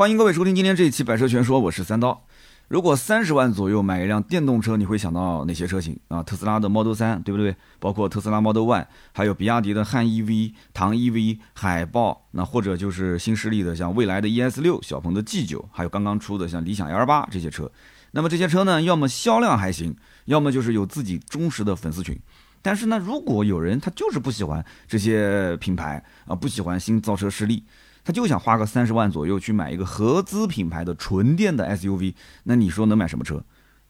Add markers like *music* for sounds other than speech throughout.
欢迎各位收听今天这一期《百车全说》，我是三刀。如果三十万左右买一辆电动车，你会想到哪些车型啊？特斯拉的 Model 3，对不对？包括特斯拉 Model Y，还有比亚迪的汉 EV、唐 EV、海豹，那或者就是新势力的像蔚来的 ES 六、小鹏的 G 九，还有刚刚出的像理想 L 八这些车。那么这些车呢，要么销量还行，要么就是有自己忠实的粉丝群。但是呢，如果有人他就是不喜欢这些品牌啊，不喜欢新造车势力。他就想花个三十万左右去买一个合资品牌的纯电的 SUV，那你说能买什么车？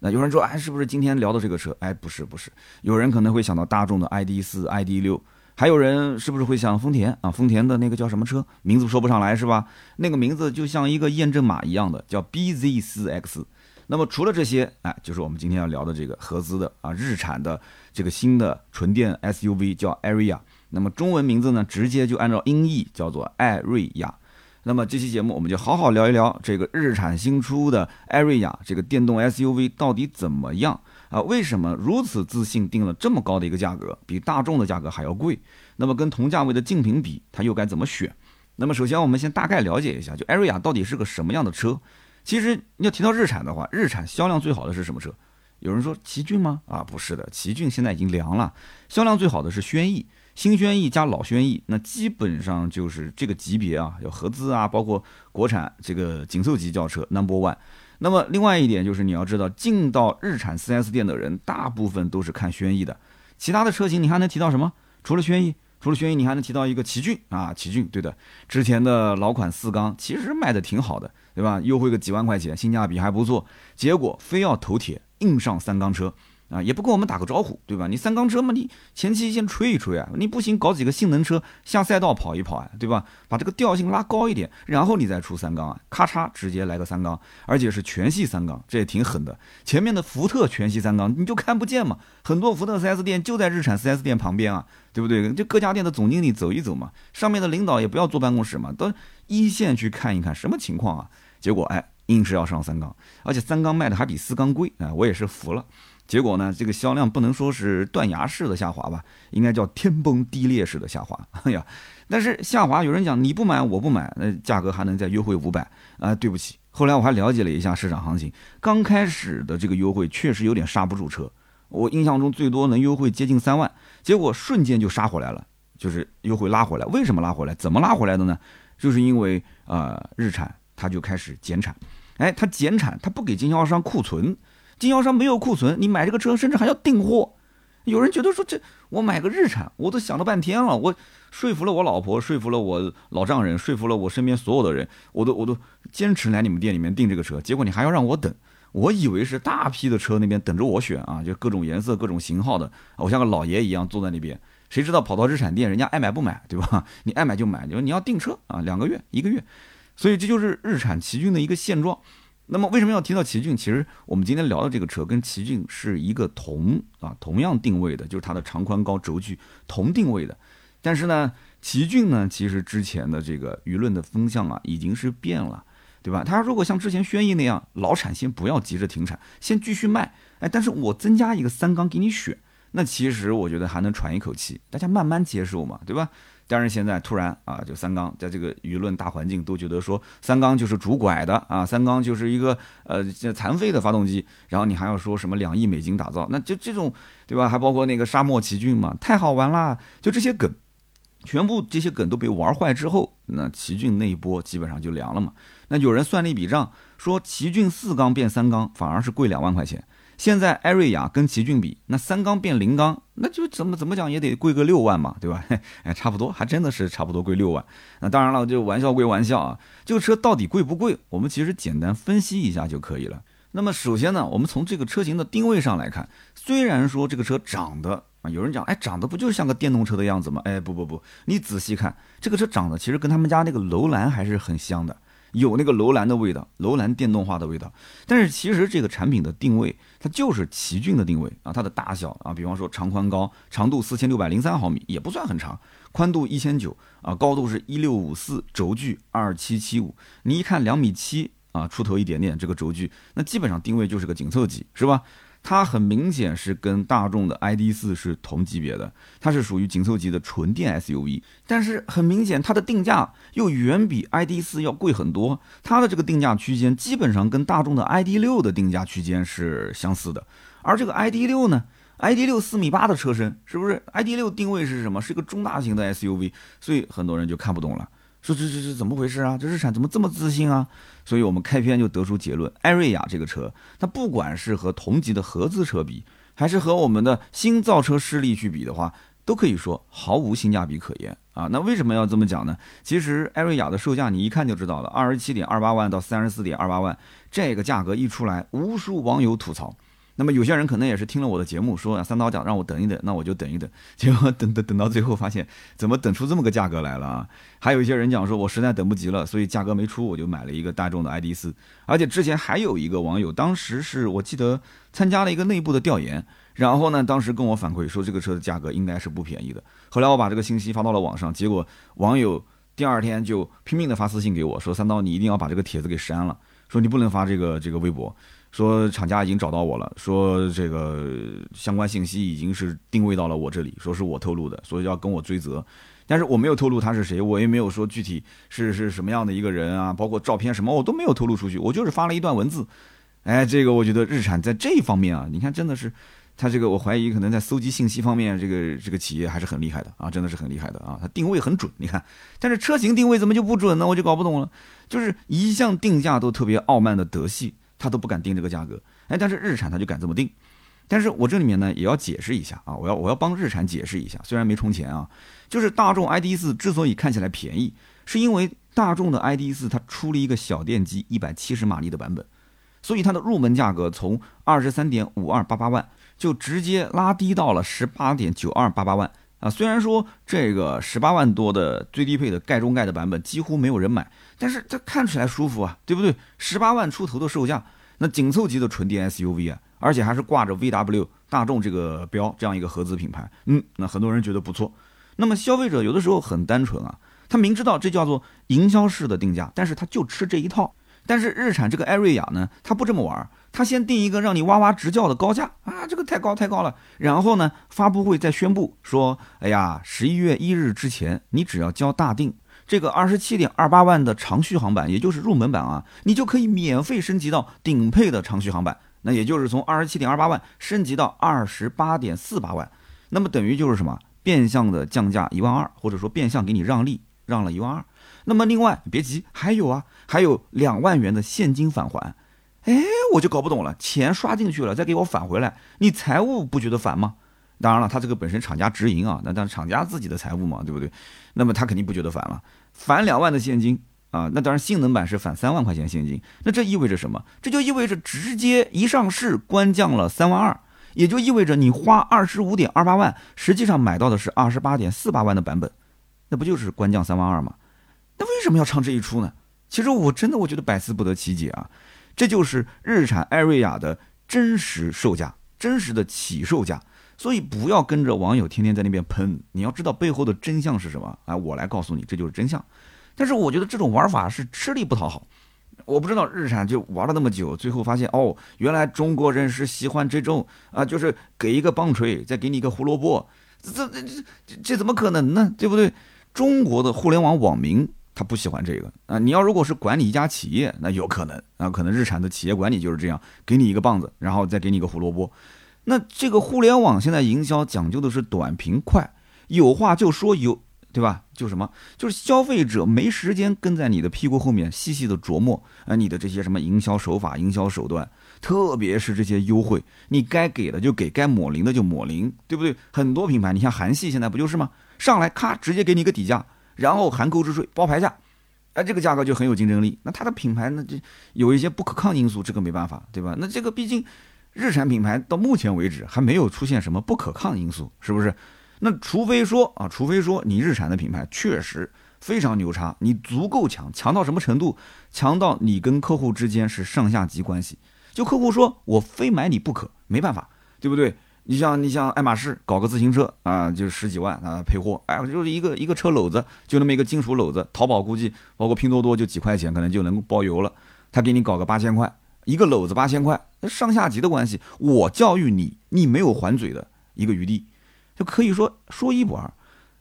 那有人说，哎，是不是今天聊的这个车？哎，不是，不是。有人可能会想到大众的 ID 四、ID 六，还有人是不是会想丰田啊？丰田的那个叫什么车？名字说不上来是吧？那个名字就像一个验证码一样的，叫 BZ 四 X。那么除了这些，哎，就是我们今天要聊的这个合资的啊，日产的这个新的纯电 SUV 叫 Area。那么中文名字呢，直接就按照音译叫做艾瑞亚。那么这期节目我们就好好聊一聊这个日产新出的艾瑞亚这个电动 SUV 到底怎么样啊？为什么如此自信定了这么高的一个价格，比大众的价格还要贵？那么跟同价位的竞品比，它又该怎么选？那么首先我们先大概了解一下，就艾瑞亚到底是个什么样的车？其实你要提到日产的话，日产销量最好的是什么车？有人说奇骏吗？啊，不是的，奇骏现在已经凉了，销量最好的是轩逸。新轩逸加老轩逸，那基本上就是这个级别啊，有合资啊，包括国产这个紧凑级轿车 Number One。那么另外一点就是你要知道，进到日产 4S 店的人，大部分都是看轩逸的。其他的车型你还能提到什么？除了轩逸，除了轩逸，你还能提到一个奇骏啊，奇骏，对的，之前的老款四缸其实卖的挺好的，对吧？优惠个几万块钱，性价比还不错。结果非要头铁，硬上三缸车。啊，也不跟我们打个招呼，对吧？你三缸车嘛，你前期先吹一吹啊，你不行搞几个性能车下赛道跑一跑啊，对吧？把这个调性拉高一点，然后你再出三缸啊，咔嚓直接来个三缸，而且是全系三缸，这也挺狠的。前面的福特全系三缸你就看不见嘛，很多福特 4S 店就在日产 4S 店旁边啊，对不对？就各家店的总经理走一走嘛，上面的领导也不要坐办公室嘛，到一线去看一看什么情况啊。结果哎，硬是要上三缸，而且三缸卖的还比四缸贵啊，我也是服了。结果呢，这个销量不能说是断崖式的下滑吧，应该叫天崩地裂式的下滑。*laughs* 哎呀，但是下滑，有人讲你不买我不买，那价格还能再优惠五百啊？对不起，后来我还了解了一下市场行情，刚开始的这个优惠确实有点刹不住车，我印象中最多能优惠接近三万，结果瞬间就杀回来了，就是优惠拉回来。为什么拉回来？怎么拉回来的呢？就是因为呃，日产它就开始减产，哎，它减产，它不给经销商库存。经销商没有库存，你买这个车甚至还要订货。有人觉得说这我买个日产，我都想了半天了，我说服了我老婆，说服了我老丈人，说服了我身边所有的人，我都我都坚持来你们店里面订这个车。结果你还要让我等，我以为是大批的车那边等着我选啊，就各种颜色、各种型号的，我像个老爷一样坐在那边。谁知道跑到日产店，人家爱买不买，对吧？*laughs* 你爱买就买，你说你要订车啊，两个月、一个月，所以这就是日产奇骏的一个现状。那么为什么要提到奇骏？其实我们今天聊的这个车跟奇骏是一个同啊同样定位的，就是它的长宽高轴距同定位的。但是呢，奇骏呢，其实之前的这个舆论的风向啊，已经是变了，对吧？它如果像之前轩逸那样，老产先不要急着停产，先继续卖，哎，但是我增加一个三缸给你选，那其实我觉得还能喘一口气，大家慢慢接受嘛，对吧？但是现在突然啊，就三缸在这个舆论大环境都觉得说三缸就是拄拐的啊，三缸就是一个呃残废的发动机，然后你还要说什么两亿美金打造，那就这种对吧？还包括那个沙漠奇骏嘛，太好玩啦！就这些梗，全部这些梗都被玩坏之后，那奇骏那一波基本上就凉了嘛。那有人算了一笔账，说奇骏四缸变三缸反而是贵两万块钱。现在艾瑞雅跟奇骏比，那三缸变零缸，那就怎么怎么讲也得贵个六万嘛，对吧？*laughs* 哎，差不多，还真的是差不多贵六万。那当然了，就玩笑归玩笑啊，这个车到底贵不贵？我们其实简单分析一下就可以了。那么首先呢，我们从这个车型的定位上来看，虽然说这个车长得啊，有人讲，哎，长得不就是像个电动车的样子吗？哎，不不不，你仔细看，这个车长得其实跟他们家那个楼兰还是很像的。有那个楼兰的味道，楼兰电动化的味道，但是其实这个产品的定位，它就是奇骏的定位啊，它的大小啊，比方说长宽高，长度四千六百零三毫米，也不算很长，宽度一千九啊，高度是一六五四，轴距二七七五，你一看两米七啊，出头一点点这个轴距，那基本上定位就是个紧凑级，是吧？它很明显是跟大众的 ID.4 是同级别的，它是属于紧凑级的纯电 SUV。但是很明显，它的定价又远比 ID.4 要贵很多。它的这个定价区间基本上跟大众的 ID.6 的定价区间是相似的。而这个 ID.6 呢，ID.6 四米八的车身，是不是？ID.6 定位是什么？是一个中大型的 SUV，所以很多人就看不懂了。说这这这怎么回事啊？这日产怎么这么自信啊？所以我们开篇就得出结论：艾瑞雅这个车，它不管是和同级的合资车比，还是和我们的新造车势力去比的话，都可以说毫无性价比可言啊。那为什么要这么讲呢？其实艾瑞雅的售价你一看就知道了，二十七点二八万到三十四点二八万，这个价格一出来，无数网友吐槽。那么有些人可能也是听了我的节目，说三刀讲让我等一等，那我就等一等。*laughs* 结果等等等到最后发现，怎么等出这么个价格来了啊？还有一些人讲说，我实在等不及了，所以价格没出，我就买了一个大众的 ID.4。而且之前还有一个网友，当时是我记得参加了一个内部的调研，然后呢，当时跟我反馈说这个车的价格应该是不便宜的。后来我把这个信息发到了网上，结果网友第二天就拼命的发私信给我说，三刀你一定要把这个帖子给删了，说你不能发这个这个微博。说厂家已经找到我了，说这个相关信息已经是定位到了我这里，说是我透露的，所以要跟我追责。但是我没有透露他是谁，我也没有说具体是是什么样的一个人啊，包括照片什么我都没有透露出去，我就是发了一段文字。哎，这个我觉得日产在这一方面啊，你看真的是，他这个我怀疑可能在搜集信息方面，这个这个企业还是很厉害的啊，真的是很厉害的啊，它定位很准。你看，但是车型定位怎么就不准呢？我就搞不懂了，就是一向定价都特别傲慢的德系。他都不敢定这个价格，哎，但是日产他就敢这么定，但是我这里面呢也要解释一下啊，我要我要帮日产解释一下，虽然没充钱啊，就是大众 ID.4 之所以看起来便宜，是因为大众的 ID.4 它出了一个小电机一百七十马力的版本，所以它的入门价格从二十三点五二八八万就直接拉低到了十八点九二八八万。啊，虽然说这个十八万多的最低配的盖中盖的版本几乎没有人买，但是它看起来舒服啊，对不对？十八万出头的售价，那紧凑级的纯电 SUV 啊，而且还是挂着 VW 大众这个标这样一个合资品牌，嗯，那很多人觉得不错。那么消费者有的时候很单纯啊，他明知道这叫做营销式的定价，但是他就吃这一套。但是日产这个艾瑞雅呢，它不这么玩。它先定一个让你哇哇直叫的高价啊，这个太高太高了。然后呢，发布会再宣布说，哎呀，十一月一日之前，你只要交大定这个二十七点二八万的长续航版，也就是入门版啊，你就可以免费升级到顶配的长续航版。那也就是从二十七点二八万升级到二十八点四八万，那么等于就是什么，变相的降价一万二，或者说变相给你让利，让了一万二。那么另外别急，还有啊，还有两万元的现金返还。哎，我就搞不懂了，钱刷进去了，再给我返回来，你财务不觉得烦吗？当然了，他这个本身厂家直营啊，那当然厂家自己的财务嘛，对不对？那么他肯定不觉得烦了，返两万的现金啊，那当然性能版是返三万块钱现金，那这意味着什么？这就意味着直接一上市官降了三万二，也就意味着你花二十五点二八万，实际上买到的是二十八点四八万的版本，那不就是官降三万二吗？那为什么要唱这一出呢？其实我真的我觉得百思不得其解啊。这就是日产艾瑞雅的真实售价，真实的起售价，所以不要跟着网友天天在那边喷，你要知道背后的真相是什么啊！我来告诉你，这就是真相。但是我觉得这种玩法是吃力不讨好，我不知道日产就玩了那么久，最后发现哦，原来中国人是喜欢这种啊，就是给一个棒槌，再给你一个胡萝卜，这这这这怎么可能呢？对不对？中国的互联网网民。他不喜欢这个啊！你要如果是管理一家企业，那有可能啊，可能日产的企业管理就是这样，给你一个棒子，然后再给你一个胡萝卜。那这个互联网现在营销讲究的是短平快，有话就说有，对吧？就什么，就是消费者没时间跟在你的屁股后面细细的琢磨啊，你的这些什么营销手法、营销手段，特别是这些优惠，你该给的就给，该抹零的就抹零，对不对？很多品牌，你像韩系现在不就是吗？上来咔直接给你一个底价。然后含购置税包牌价，哎，这个价格就很有竞争力。那它的品牌呢，就有一些不可抗因素，这个没办法，对吧？那这个毕竟日产品牌到目前为止还没有出现什么不可抗因素，是不是？那除非说啊，除非说你日产的品牌确实非常牛叉，你足够强，强到什么程度？强到你跟客户之间是上下级关系，就客户说我非买你不可，没办法，对不对？你像你像爱马仕搞个自行车啊，就十几万啊配货，哎，就是一个一个车篓子，就那么一个金属篓子，淘宝估计包括拼多多就几块钱，可能就能够包邮了。他给你搞个八千块，一个篓子八千块，上下级的关系，我教育你，你没有还嘴的一个余地，就可以说说一不二。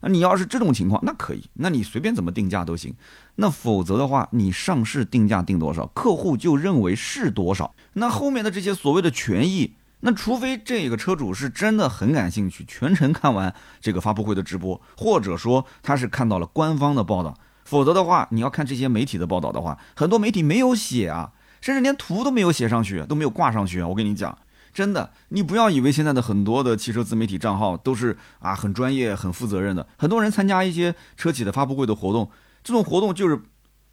那你要是这种情况，那可以，那你随便怎么定价都行。那否则的话，你上市定价定多少，客户就认为是多少。那后面的这些所谓的权益，那除非这个车主是真的很感兴趣，全程看完这个发布会的直播，或者说他是看到了官方的报道，否则的话，你要看这些媒体的报道的话，很多媒体没有写啊，甚至连图都没有写上去，都没有挂上去。我跟你讲。真的，你不要以为现在的很多的汽车自媒体账号都是啊很专业、很负责任的。很多人参加一些车企的发布会的活动，这种活动就是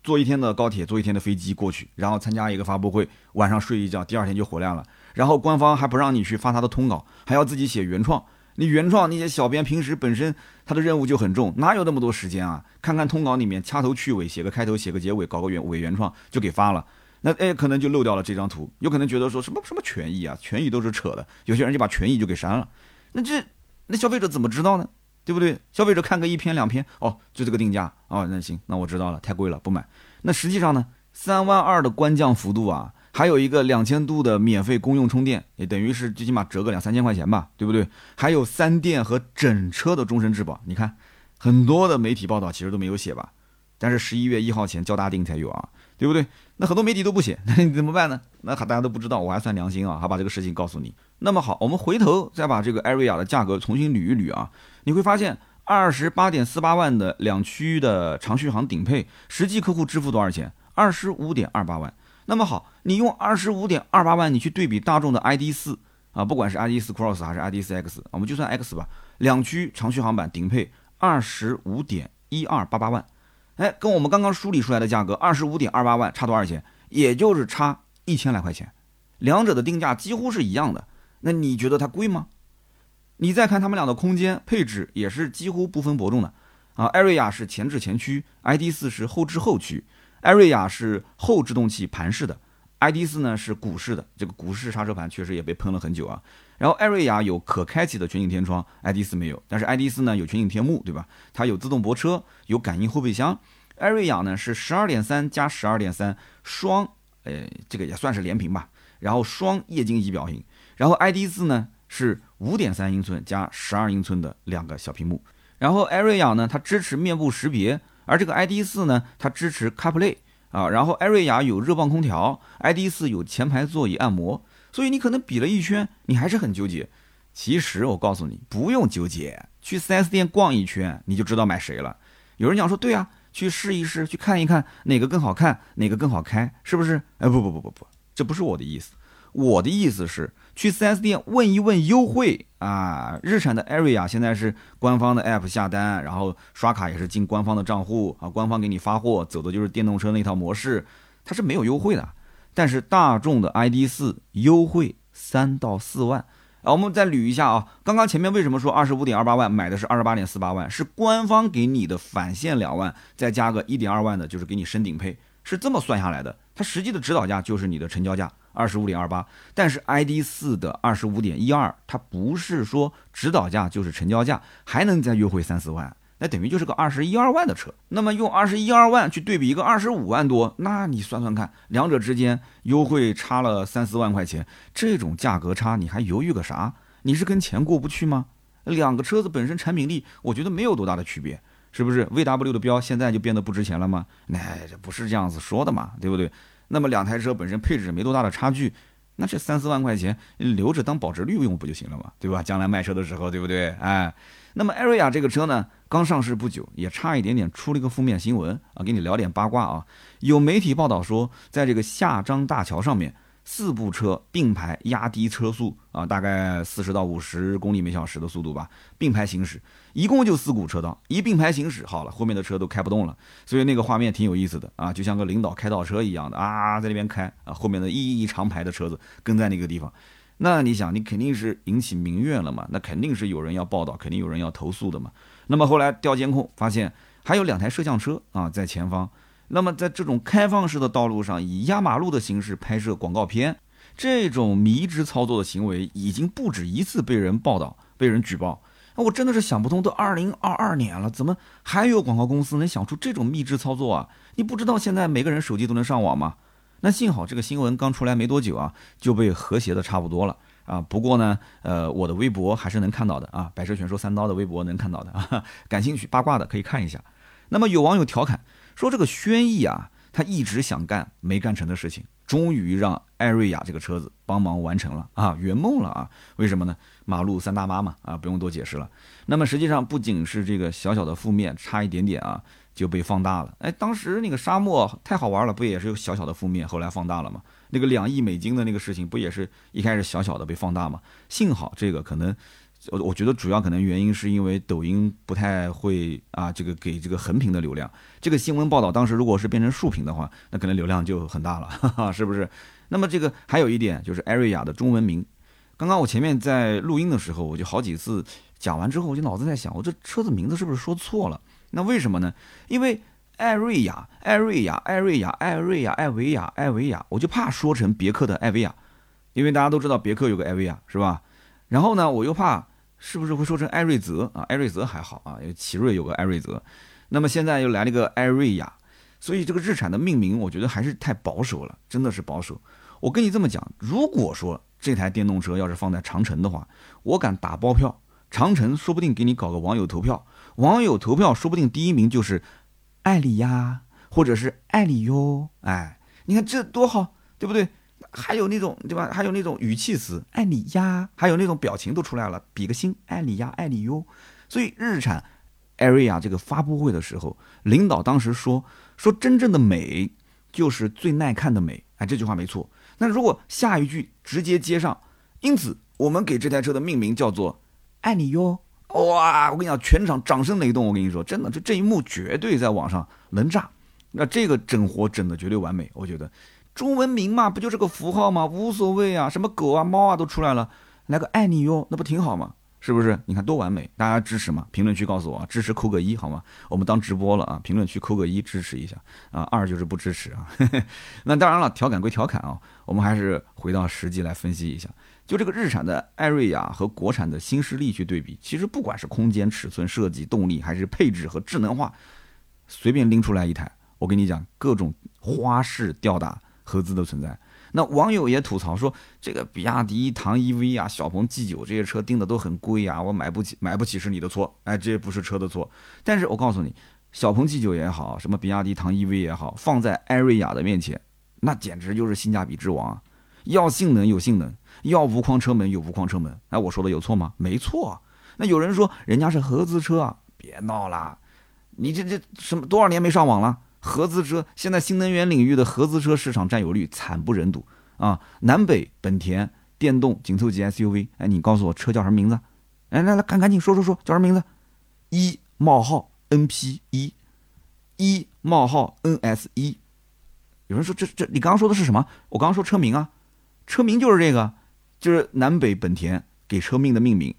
坐一天的高铁、坐一天的飞机过去，然后参加一个发布会，晚上睡一觉，第二天就回来了。然后官方还不让你去发他的通稿，还要自己写原创。你原创那些小编平时本身他的任务就很重，哪有那么多时间啊？看看通稿里面掐头去尾，写个开头，写个结尾，搞个原伪原创就给发了。那哎，可能就漏掉了这张图，有可能觉得说什么什么权益啊，权益都是扯的，有些人就把权益就给删了。那这那消费者怎么知道呢？对不对？消费者看个一篇两篇，哦，就这个定价哦，那行，那我知道了，太贵了，不买。那实际上呢，三万二的官降幅度啊，还有一个两千度的免费公用充电，也等于是最起码折个两三千块钱吧，对不对？还有三电和整车的终身质保，你看很多的媒体报道其实都没有写吧，但是十一月一号前交大定才有啊。对不对？那很多媒体都不写，*laughs* 那你怎么办呢？那大家都不知道，我还算良心啊，还把这个事情告诉你。那么好，我们回头再把这个艾瑞亚的价格重新捋一捋啊，你会发现二十八点四八万的两驱的长续航顶配，实际客户支付多少钱？二十五点二八万。那么好，你用二十五点二八万，你去对比大众的 ID 四啊，不管是 ID 四 Cross 还是 ID 四 X，我们就算 X 吧，两驱长续航版顶配二十五点一二八八万。哎，跟我们刚刚梳理出来的价格二十五点二八万差多少钱？也就是差一千来块钱，两者的定价几乎是一样的。那你觉得它贵吗？你再看他们俩的空间配置也是几乎不分伯仲的啊。艾瑞亚是前置前驱，ID 四是后置后驱。艾瑞亚是后制动器盘式的，ID 四呢是鼓式的。这个鼓式刹车盘确实也被喷了很久啊。然后艾瑞亚有可开启的全景天窗，ID 四没有，但是 ID 四呢有全景天幕，对吧？它有自动泊车，有感应后备箱。艾瑞亚呢是十二点三加十二点三双，呃，这个也算是连屏吧。然后双液晶仪表屏。然后 ID 四呢是五点三英寸加十二英寸的两个小屏幕。然后艾瑞亚呢它支持面部识别，而这个 ID 四呢它支持 CarPlay 啊。然后艾瑞雅有热泵空调，ID 四有前排座椅按摩。所以你可能比了一圈，你还是很纠结。其实我告诉你，不用纠结，去 4S 店逛一圈，你就知道买谁了。有人讲说，对啊，去试一试，去看一看哪个更好看，哪个更好开，是不是？哎，不不不不不，这不是我的意思。我的意思是去 4S 店问一问优惠啊。日产的 Area 现在是官方的 App 下单，然后刷卡也是进官方的账户啊，官方给你发货，走的就是电动车那套模式，它是没有优惠的。但是大众的 ID 四优惠三到四万啊，我们再捋一下啊。刚刚前面为什么说二十五点二八万买的是二十八点四八万？是官方给你的返现两万，再加个一点二万的，就是给你升顶配，是这么算下来的。它实际的指导价就是你的成交价二十五点二八，但是 ID 四的二十五点一二，它不是说指导价就是成交价，还能再优惠三四万。那等于就是个二十一二万的车，那么用二十一二万去对比一个二十五万多，那你算算看，两者之间优惠差了三四万块钱，这种价格差你还犹豫个啥？你是跟钱过不去吗？两个车子本身产品力，我觉得没有多大的区别，是不是？VW 的标现在就变得不值钱了吗？那这不是这样子说的嘛，对不对？那么两台车本身配置没多大的差距，那这三四万块钱留着当保值率用不就行了嘛，对吧？将来卖车的时候，对不对？哎。那么艾瑞亚这个车呢，刚上市不久，也差一点点出了一个负面新闻啊，给你聊点八卦啊。有媒体报道说，在这个下张大桥上面，四部车并排压低车速啊，大概四十到五十公里每小时的速度吧，并排行驶，一共就四股车道，一并排行驶，好了，后面的车都开不动了，所以那个画面挺有意思的啊，就像个领导开倒车一样的啊，在那边开啊，后面的一一长排的车子跟在那个地方。那你想，你肯定是引起民怨了嘛？那肯定是有人要报道，肯定有人要投诉的嘛。那么后来调监控，发现还有两台摄像车啊在前方。那么在这种开放式的道路上，以压马路的形式拍摄广告片，这种迷之操作的行为，已经不止一次被人报道、被人举报。那我真的是想不通，都二零二二年了，怎么还有广告公司能想出这种秘制操作啊？你不知道现在每个人手机都能上网吗？那幸好这个新闻刚出来没多久啊，就被和谐的差不多了啊。不过呢，呃，我的微博还是能看到的啊，百车全说三刀的微博能看到的啊。感兴趣八卦的可以看一下。那么有网友调侃说，这个轩逸啊，他一直想干没干成的事情，终于让艾瑞雅这个车子帮忙完成了啊，圆梦了啊。为什么呢？马路三大妈嘛啊，不用多解释了。那么实际上不仅是这个小小的负面，差一点点啊。就被放大了，哎，当时那个沙漠太好玩了，不也是有小小的负面，后来放大了吗？那个两亿美金的那个事情，不也是一开始小小的被放大吗？幸好这个可能，我我觉得主要可能原因是因为抖音不太会啊，这个给这个横屏的流量。这个新闻报道当时如果是变成竖屏的话，那可能流量就很大了，哈哈，是不是？那么这个还有一点就是艾瑞亚的中文名，刚刚我前面在录音的时候，我就好几次讲完之后，我就脑子在想，我这车子名字是不是说错了？那为什么呢？因为艾瑞亚、艾瑞亚、艾瑞亚、艾瑞亚、艾维亚、艾维亚，我就怕说成别克的艾维亚，因为大家都知道别克有个艾维亚，是吧？然后呢，我又怕是不是会说成艾瑞泽啊？艾瑞泽还好啊，因为奇瑞有个艾瑞泽。那么现在又来了个艾瑞雅，所以这个日产的命名，我觉得还是太保守了，真的是保守。我跟你这么讲，如果说这台电动车要是放在长城的话，我敢打包票，长城说不定给你搞个网友投票。网友投票，说不定第一名就是艾里呀，或者是艾里哟。哎，你看这多好，对不对？还有那种对吧？还有那种语气词，爱你呀，还有那种表情都出来了，比个心，爱你呀，爱你哟。所以日产艾瑞亚这个发布会的时候，领导当时说说真正的美就是最耐看的美。哎，这句话没错。那如果下一句直接接上，因此我们给这台车的命名叫做爱你哟。哇！我跟你讲，全场掌声雷动。我跟你说，真的，这这一幕绝对在网上能炸。那这个整活整的绝对完美，我觉得。中文名嘛，不就是个符号吗？无所谓啊，什么狗啊、猫啊都出来了，来个爱你哟，那不挺好吗？是不是？你看多完美，大家支持吗？评论区告诉我，支持扣个一好吗？我们当直播了啊，评论区扣个一支持一下啊。二就是不支持啊。*laughs* 那当然了，调侃归调侃啊，我们还是回到实际来分析一下。就这个日产的艾瑞亚和国产的新势力去对比，其实不管是空间、尺寸、设计、动力，还是配置和智能化，随便拎出来一台，我跟你讲，各种花式吊打合资的存在。那网友也吐槽说，这个比亚迪唐 EV 啊、小鹏 G9 这些车定的都很贵啊，我买不起，买不起是你的错，哎，这也不是车的错。但是我告诉你，小鹏 G9 也好，什么比亚迪唐 EV 也好，放在艾瑞雅的面前，那简直就是性价比之王，要性能有性能。要无框车门有无框车门，哎，我说的有错吗？没错。那有人说人家是合资车啊，别闹了，你这这什么多少年没上网了？合资车现在新能源领域的合资车市场占有率惨不忍睹啊！南北本田电动紧凑级 SUV，哎，你告诉我车叫什么名字？哎，来来赶赶紧说说说叫什么名字？一冒号 NP 一，一冒号 NS 一。有人说这这你刚刚说的是什么？我刚刚说车名啊，车名就是这个。就是南北本田给车命的命名，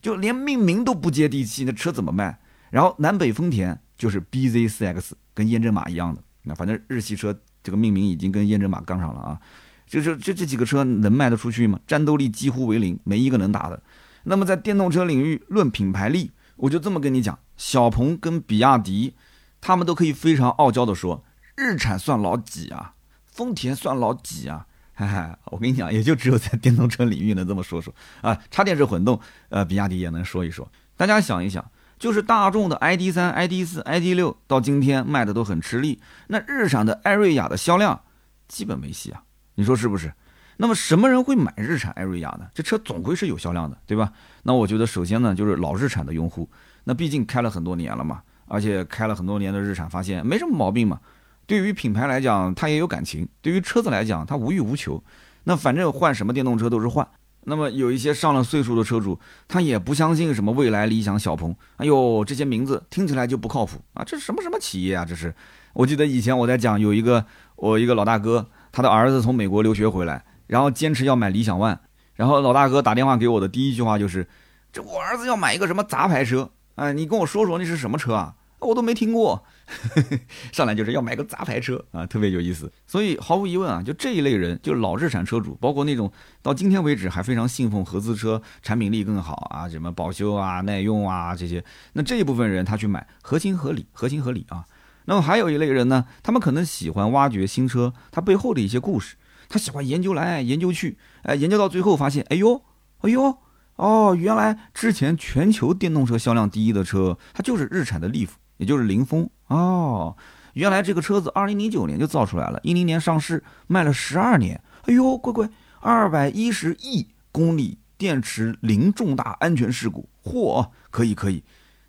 就连命名都不接地气，那车怎么卖？然后南北丰田就是 BZ4X，跟验证码一样的。那反正日系车这个命名已经跟验证码杠上了啊。就是这这几个车能卖得出去吗？战斗力几乎为零，没一个能打的。那么在电动车领域论品牌力，我就这么跟你讲：小鹏跟比亚迪，他们都可以非常傲娇的说，日产算老几啊？丰田算老几啊？哈，我跟你讲，也就只有在电动车领域能这么说说啊。插电式混动，呃，比亚迪也能说一说。大家想一想，就是大众的 ID 三、ID 四、ID 六到今天卖的都很吃力，那日产的艾瑞亚的销量基本没戏啊。你说是不是？那么什么人会买日产艾瑞亚呢？这车总归是有销量的，对吧？那我觉得首先呢，就是老日产的用户，那毕竟开了很多年了嘛，而且开了很多年的日产，发现没什么毛病嘛。对于品牌来讲，它也有感情；对于车子来讲，它无欲无求。那反正换什么电动车都是换。那么有一些上了岁数的车主，他也不相信什么未来、理想、小鹏。哎呦，这些名字听起来就不靠谱啊！这是什么什么企业啊？这是。我记得以前我在讲，有一个我一个老大哥，他的儿子从美国留学回来，然后坚持要买理想 ONE，然后老大哥打电话给我的第一句话就是：“这我儿子要买一个什么杂牌车？哎，你跟我说说那是什么车啊？我都没听过。” *laughs* 上来就是要买个杂牌车啊，特别有意思。所以毫无疑问啊，就这一类人，就老日产车主，包括那种到今天为止还非常信奉合资车产品力更好啊，什么保修啊、耐用啊这些，那这一部分人他去买合情合理，合情合理啊。那么还有一类人呢，他们可能喜欢挖掘新车它背后的一些故事，他喜欢研究来研究去，哎，研究到最后发现，哎呦，哎呦，哦，原来之前全球电动车销量第一的车，它就是日产的利福，也就是凌风哦。原来这个车子二零零九年就造出来了，一零年上市，卖了十二年，哎呦，乖乖，二百一十亿公里，电池零重大安全事故，嚯，可以可以。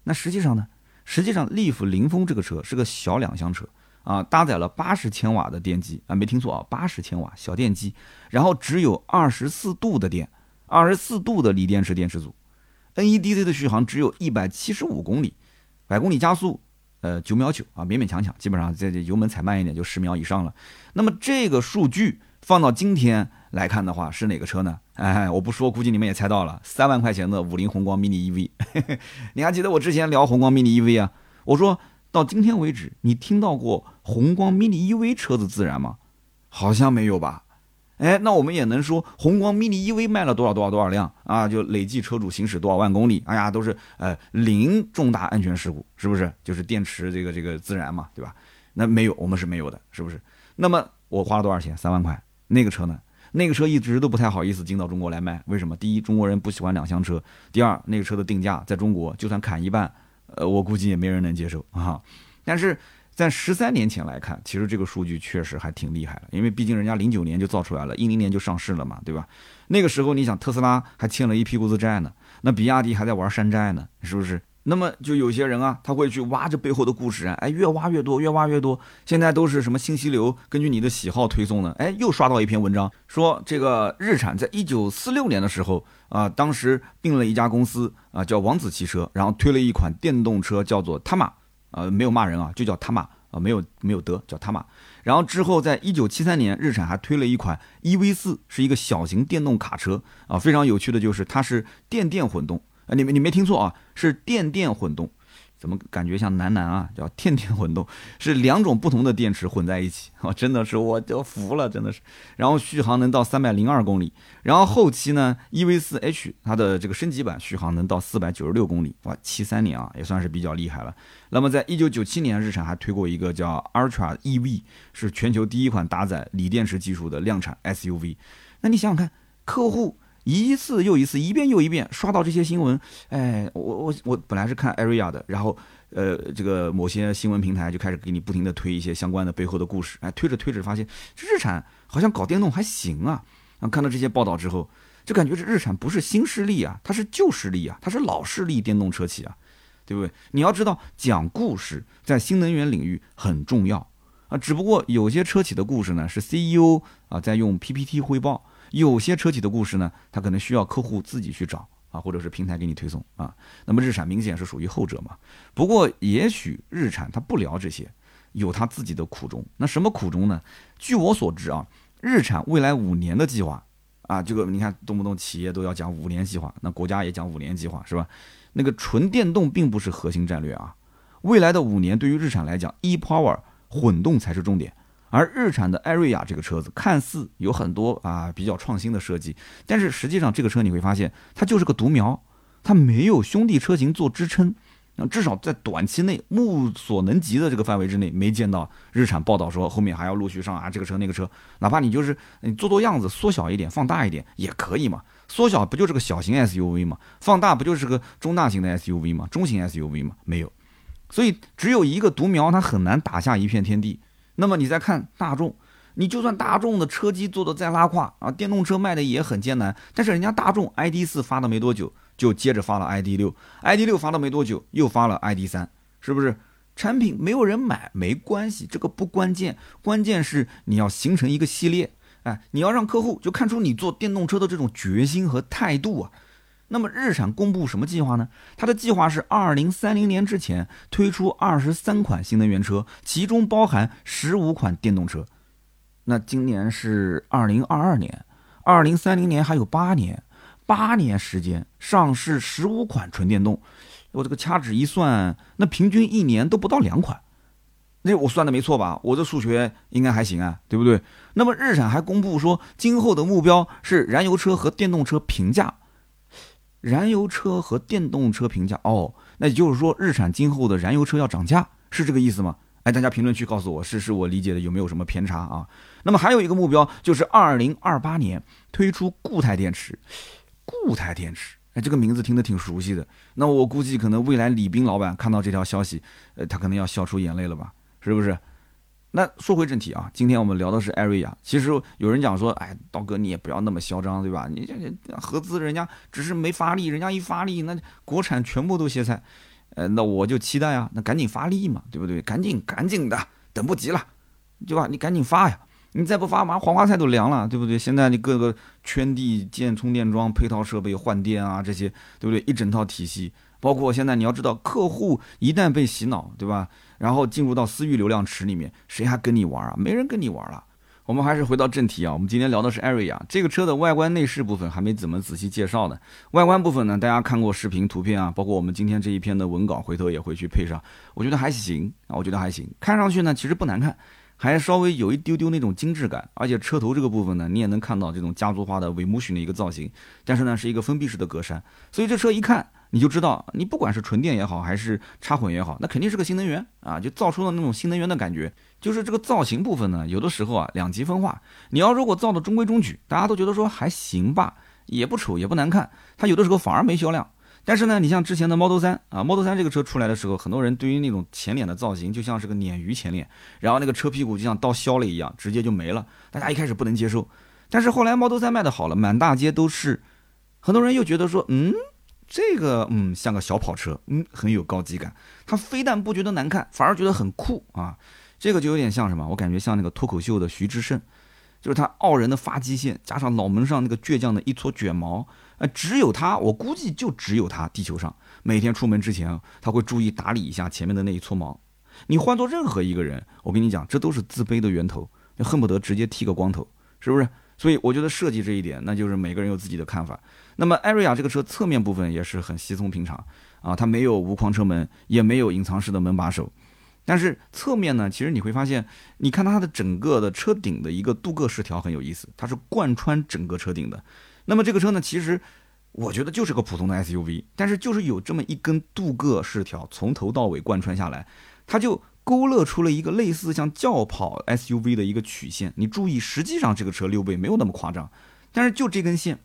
那实际上呢？实际上，利弗凌风这个车是个小两厢车啊，搭载了八十千瓦的电机啊，没听错啊，八十千瓦小电机，然后只有二十四度的电，二十四度的锂电池电池组，NEDC 的续航只有一百七十五公里，百公里加速。呃，九秒九啊，勉勉强强，基本上这这油门踩慢一点就十秒以上了。那么这个数据放到今天来看的话，是哪个车呢？哎，我不说，估计你们也猜到了，三万块钱的五菱宏光 mini EV。*laughs* 你还记得我之前聊宏光 mini EV 啊？我说到今天为止，你听到过宏光 mini EV 车子自燃吗？好像没有吧？哎，那我们也能说，宏光 mini EV 卖了多少多少多少辆啊？就累计车主行驶多少万公里？哎呀，都是呃零重大安全事故，是不是？就是电池这个这个自燃嘛，对吧？那没有，我们是没有的，是不是？那么我花了多少钱？三万块。那个车呢？那个车一直都不太好意思进到中国来卖，为什么？第一，中国人不喜欢两厢车；第二，那个车的定价在中国就算砍一半，呃，我估计也没人能接受啊。但是。在十三年前来看，其实这个数据确实还挺厉害的，因为毕竟人家零九年就造出来了，一零年就上市了嘛，对吧？那个时候你想，特斯拉还欠了一屁股子债呢，那比亚迪还在玩山寨呢，是不是？那么就有些人啊，他会去挖这背后的故事啊，哎，越挖越多，越挖越多。现在都是什么信息流，根据你的喜好推送的，哎，又刷到一篇文章，说这个日产在一九四六年的时候啊，当时并了一家公司啊，叫王子汽车，然后推了一款电动车，叫做 Tama。呃，没有骂人啊，就叫他妈啊，没有没有德，叫他妈。然后之后，在一九七三年，日产还推了一款 EV 四，是一个小型电动卡车啊。非常有趣的就是，它是电电混动啊，你没你没听错啊，是电电混动。怎么感觉像男男啊？叫 *laughs* 天天混动，是两种不同的电池混在一起啊！真的是我就服了，真的是。然后续航能到三百零二公里，然后后期呢，EV 四 H 它的这个升级版续航能到四百九十六公里，哇，七三年啊，也算是比较厉害了。那么在一九九七年，日产还推过一个叫 Ultra EV，是全球第一款搭载锂电池技术的量产 SUV。那你想想看，客户。一次又一次，一遍又一遍刷到这些新闻，哎，我我我本来是看 Area 的，然后，呃，这个某些新闻平台就开始给你不停的推一些相关的背后的故事，哎，推着推着发现，这日产好像搞电动还行啊，啊，看到这些报道之后，就感觉这日产不是新势力啊，它是旧势力啊，它是老势力电动车企啊，对不对？你要知道讲故事在新能源领域很重要啊，只不过有些车企的故事呢是 CEO 啊在用 PPT 汇报。有些车企的故事呢，它可能需要客户自己去找啊，或者是平台给你推送啊。那么日产明显是属于后者嘛。不过也许日产它不聊这些，有它自己的苦衷。那什么苦衷呢？据我所知啊，日产未来五年的计划啊，这个你看动不动企业都要讲五年计划，那国家也讲五年计划是吧？那个纯电动并不是核心战略啊。未来的五年对于日产来讲，e-power 混动才是重点。而日产的艾瑞亚这个车子看似有很多啊比较创新的设计，但是实际上这个车你会发现它就是个独苗，它没有兄弟车型做支撑，那至少在短期内目所能及的这个范围之内，没见到日产报道说后面还要陆续上啊这个车那个车，哪怕你就是你做做样子缩小一点放大一点也可以嘛，缩小不就是个小型 SUV 嘛？放大不就是个中大型的 SUV 嘛？中型 SUV 嘛？没有，所以只有一个独苗，它很难打下一片天地。那么你再看大众，你就算大众的车机做的再拉胯啊，电动车卖的也很艰难，但是人家大众 ID 四发了没多久，就接着发了 ID 六，ID 六发了没多久，又发了 ID 三，是不是？产品没有人买没关系，这个不关键，关键是你要形成一个系列，哎，你要让客户就看出你做电动车的这种决心和态度啊。那么日产公布什么计划呢？它的计划是二零三零年之前推出二十三款新能源车，其中包含十五款电动车。那今年是二零二二年，二零三零年还有八年，八年时间上市十五款纯电动。我这个掐指一算，那平均一年都不到两款。那我算的没错吧？我这数学应该还行啊，对不对？那么日产还公布说，今后的目标是燃油车和电动车平价。燃油车和电动车评价哦，那也就是说日产今后的燃油车要涨价，是这个意思吗？哎，大家评论区告诉我，是是我理解的有没有什么偏差啊？那么还有一个目标就是二零二八年推出固态电池。固态电池，哎，这个名字听得挺熟悉的。那我估计可能未来李斌老板看到这条消息，呃，他可能要笑出眼泪了吧？是不是？那说回正题啊，今天我们聊的是艾瑞亚。其实有人讲说，哎，刀哥你也不要那么嚣张，对吧？你这合资人家只是没发力，人家一发力，那国产全部都歇菜。呃，那我就期待啊，那赶紧发力嘛，对不对？赶紧赶紧的，等不及了，对吧？你赶紧发呀！你再不发，马上黄花菜都凉了，对不对？现在你各个圈地建充电桩、配套设备、换电啊，这些，对不对？一整套体系，包括现在你要知道，客户一旦被洗脑，对吧？然后进入到私域流量池里面，谁还跟你玩啊？没人跟你玩了。我们还是回到正题啊，我们今天聊的是艾瑞亚这个车的外观内饰部分还没怎么仔细介绍呢。外观部分呢，大家看过视频、图片啊，包括我们今天这一篇的文稿，回头也会去配上。我觉得还行啊，我觉得还行，看上去呢其实不难看。还稍微有一丢丢那种精致感，而且车头这个部分呢，你也能看到这种家族化的尾木型的一个造型，但是呢是一个封闭式的格栅，所以这车一看你就知道，你不管是纯电也好，还是插混也好，那肯定是个新能源啊，就造出了那种新能源的感觉。就是这个造型部分呢，有的时候啊两极分化，你要如果造的中规中矩，大家都觉得说还行吧，也不丑也不难看，它有的时候反而没销量。但是呢，你像之前的 Model 3啊，Model 3这个车出来的时候，很多人对于那种前脸的造型就像是个鲶鱼前脸，然后那个车屁股就像刀削了一样，直接就没了。大家一开始不能接受，但是后来 Model 3卖的好了，满大街都是，很多人又觉得说，嗯，这个嗯像个小跑车，嗯很有高级感。他非但不觉得难看，反而觉得很酷啊。这个就有点像什么？我感觉像那个脱口秀的徐志胜，就是他傲人的发际线，加上脑门上那个倔强的一撮卷毛。呃，只有他，我估计就只有他，地球上每天出门之前，他会注意打理一下前面的那一撮毛。你换做任何一个人，我跟你讲，这都是自卑的源头，恨不得直接剃个光头，是不是？所以我觉得设计这一点，那就是每个人有自己的看法。那么艾瑞亚这个车侧面部分也是很稀松平常啊，它没有无框车门，也没有隐藏式的门把手，但是侧面呢，其实你会发现，你看它的整个的车顶的一个镀铬饰条很有意思，它是贯穿整个车顶的。那么这个车呢，其实我觉得就是个普通的 SUV，但是就是有这么一根镀铬饰条从头到尾贯穿下来，它就勾勒出了一个类似像轿跑 SUV 的一个曲线。你注意，实际上这个车溜背没有那么夸张，但是就这根线，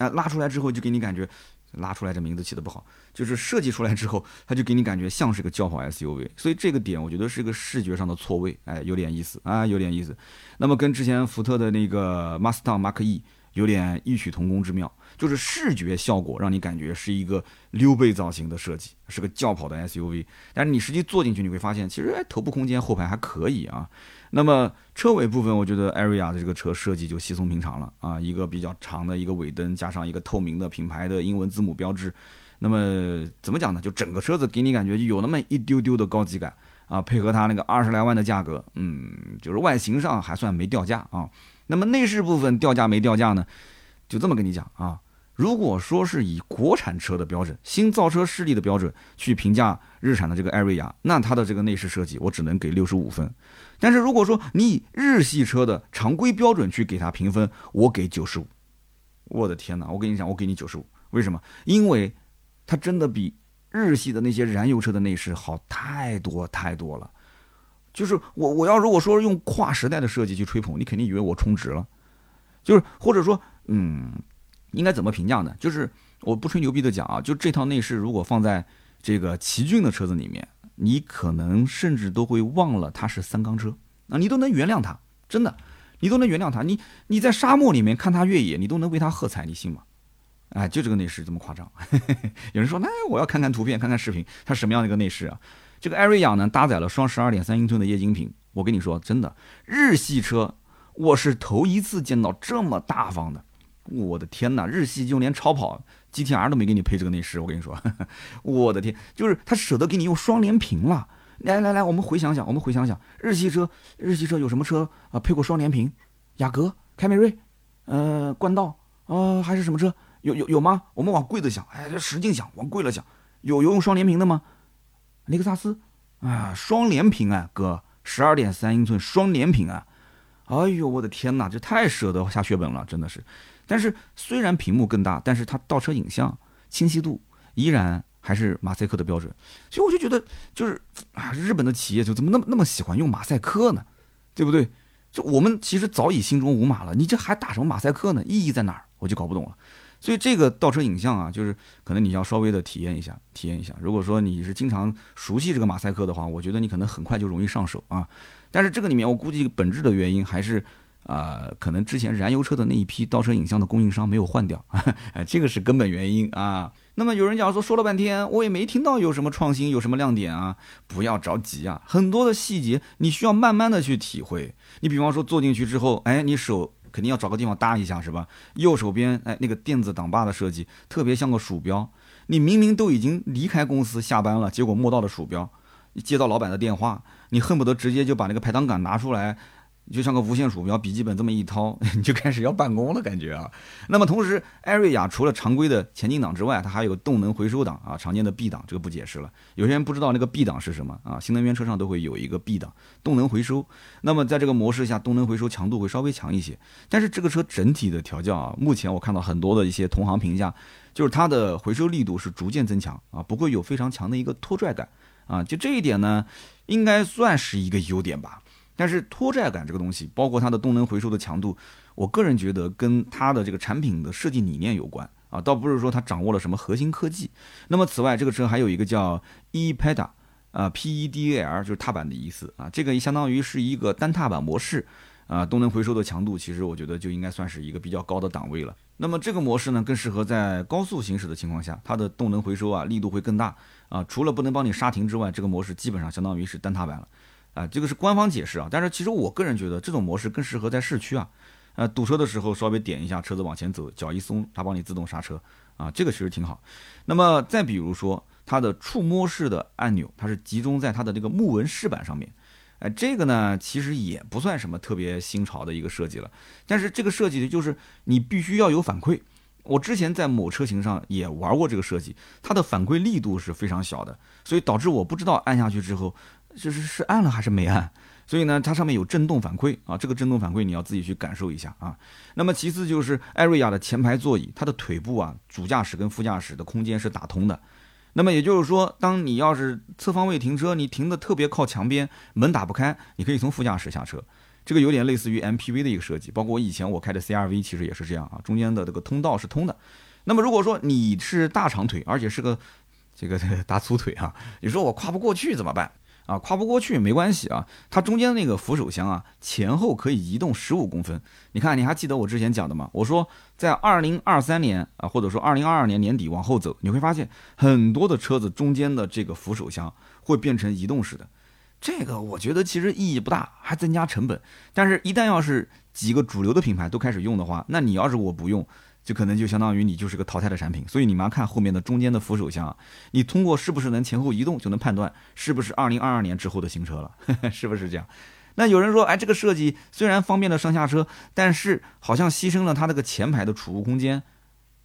啊，拉出来之后就给你感觉，拉出来这名字起的不好，就是设计出来之后，它就给你感觉像是个轿跑 SUV。所以这个点我觉得是个视觉上的错位，哎，有点意思啊，有点意思。那么跟之前福特的那个 Mustang Mark E。有点异曲同工之妙，就是视觉效果让你感觉是一个溜背造型的设计，是个轿跑的 SUV。但是你实际坐进去，你会发现其实头部空间后排还可以啊。那么车尾部分，我觉得艾瑞亚的这个车设计就稀松平常了啊，一个比较长的一个尾灯，加上一个透明的品牌的英文字母标志。那么怎么讲呢？就整个车子给你感觉有那么一丢丢的高级感啊，配合它那个二十来万的价格，嗯，就是外形上还算没掉价啊。那么内饰部分掉价没掉价呢？就这么跟你讲啊，如果说是以国产车的标准、新造车势力的标准去评价日产的这个艾瑞亚，那它的这个内饰设计我只能给六十五分。但是如果说你以日系车的常规标准去给它评分，我给九十五。我的天哪！我跟你讲，我给你九十五。为什么？因为它真的比日系的那些燃油车的内饰好太多太多了。就是我我要如果说用跨时代的设计去吹捧，你肯定以为我充值了，就是或者说，嗯，应该怎么评价呢？就是我不吹牛逼的讲啊，就这套内饰如果放在这个奇骏的车子里面，你可能甚至都会忘了它是三缸车啊，你都能原谅它，真的，你都能原谅它。你你在沙漠里面看它越野，你都能为它喝彩，你信吗？哎，就这个内饰这么夸张。*laughs* 有人说，那我要看看图片，看看视频，它什么样的一个内饰啊？这个艾瑞雅呢，搭载了双十二点三英寸的液晶屏。我跟你说，真的，日系车我是头一次见到这么大方的。我的天哪，日系就连超跑 GTR 都没给你配这个内饰。我跟你说，*laughs* 我的天，就是他舍得给你用双联屏了。来来来，我们回想想，我们回想想，日系车，日系车有什么车啊配过双联屏？雅阁、凯美瑞，呃，冠道，呃，还是什么车？有有有吗？我们往贵的想，哎，使劲想，往贵了想，有有用双联屏的吗？雷克萨斯，啊，双联屏啊，哥，十二点三英寸双联屏啊，哎呦，我的天哪，这太舍得下血本了，真的是。但是虽然屏幕更大，但是它倒车影像清晰度依然还是马赛克的标准？所以我就觉得，就是啊，日本的企业就怎么那么那么喜欢用马赛克呢？对不对？就我们其实早已心中无马了，你这还打什么马赛克呢？意义在哪儿？我就搞不懂了。所以这个倒车影像啊，就是可能你要稍微的体验一下，体验一下。如果说你是经常熟悉这个马赛克的话，我觉得你可能很快就容易上手啊。但是这个里面我估计本质的原因还是啊，可能之前燃油车的那一批倒车影像的供应商没有换掉，*laughs* 哎，这个是根本原因啊。那么有人讲说说了半天，我也没听到有什么创新，有什么亮点啊？不要着急啊，很多的细节你需要慢慢的去体会。你比方说坐进去之后，哎，你手。肯定要找个地方搭一下，是吧？右手边，哎，那个电子挡把的设计特别像个鼠标。你明明都已经离开公司下班了，结果摸到了鼠标，接到老板的电话，你恨不得直接就把那个排挡杆拿出来。就像个无线鼠标，笔记本这么一掏，*laughs* 你就开始要办公了，感觉啊。那么同时，艾瑞雅除了常规的前进档之外，它还有动能回收档啊，常见的 B 档，这个不解释了。有些人不知道那个 B 档是什么啊？新能源车上都会有一个 B 档，动能回收。那么在这个模式下，动能回收强度会稍微强一些。但是这个车整体的调教啊，目前我看到很多的一些同行评价，就是它的回收力度是逐渐增强啊，不会有非常强的一个拖拽感啊。就这一点呢，应该算是一个优点吧。但是拖拽感这个东西，包括它的动能回收的强度，我个人觉得跟它的这个产品的设计理念有关啊，倒不是说它掌握了什么核心科技。那么此外，这个车还有一个叫 ePeda 啊，P E D A L 就是踏板的意思啊，这个相当于是一个单踏板模式啊，动能回收的强度其实我觉得就应该算是一个比较高的档位了。那么这个模式呢，更适合在高速行驶的情况下，它的动能回收啊力度会更大啊，除了不能帮你刹停之外，这个模式基本上相当于是单踏板了。啊，这个是官方解释啊，但是其实我个人觉得这种模式更适合在市区啊，呃，堵车的时候稍微点一下车子往前走，脚一松，它帮你自动刹车啊，这个其实挺好。那么再比如说它的触摸式的按钮，它是集中在它的这个木纹饰板上面，哎，这个呢其实也不算什么特别新潮的一个设计了，但是这个设计的就是你必须要有反馈。我之前在某车型上也玩过这个设计，它的反馈力度是非常小的，所以导致我不知道按下去之后。就是是按了还是没按，所以呢，它上面有震动反馈啊，这个震动反馈你要自己去感受一下啊。那么其次就是艾瑞亚的前排座椅，它的腿部啊，主驾驶跟副驾驶的空间是打通的。那么也就是说，当你要是侧方位停车，你停的特别靠墙边，门打不开，你可以从副驾驶下车。这个有点类似于 MPV 的一个设计，包括我以前我开的 CRV 其实也是这样啊，中间的这个通道是通的。那么如果说你是大长腿，而且是个这个 *laughs* 大粗腿啊，你说我跨不过去怎么办？啊，跨不过去没关系啊，它中间那个扶手箱啊，前后可以移动十五公分。你看，你还记得我之前讲的吗？我说在二零二三年啊，或者说二零二二年年底往后走，你会发现很多的车子中间的这个扶手箱会变成移动式的。这个我觉得其实意义不大，还增加成本。但是，一旦要是几个主流的品牌都开始用的话，那你要是我不用。就可能就相当于你就是个淘汰的产品，所以你们看后面的中间的扶手箱，你通过是不是能前后移动就能判断是不是二零二二年之后的新车了，*laughs* 是不是这样？那有人说，哎，这个设计虽然方便了上下车，但是好像牺牲了它那个前排的储物空间。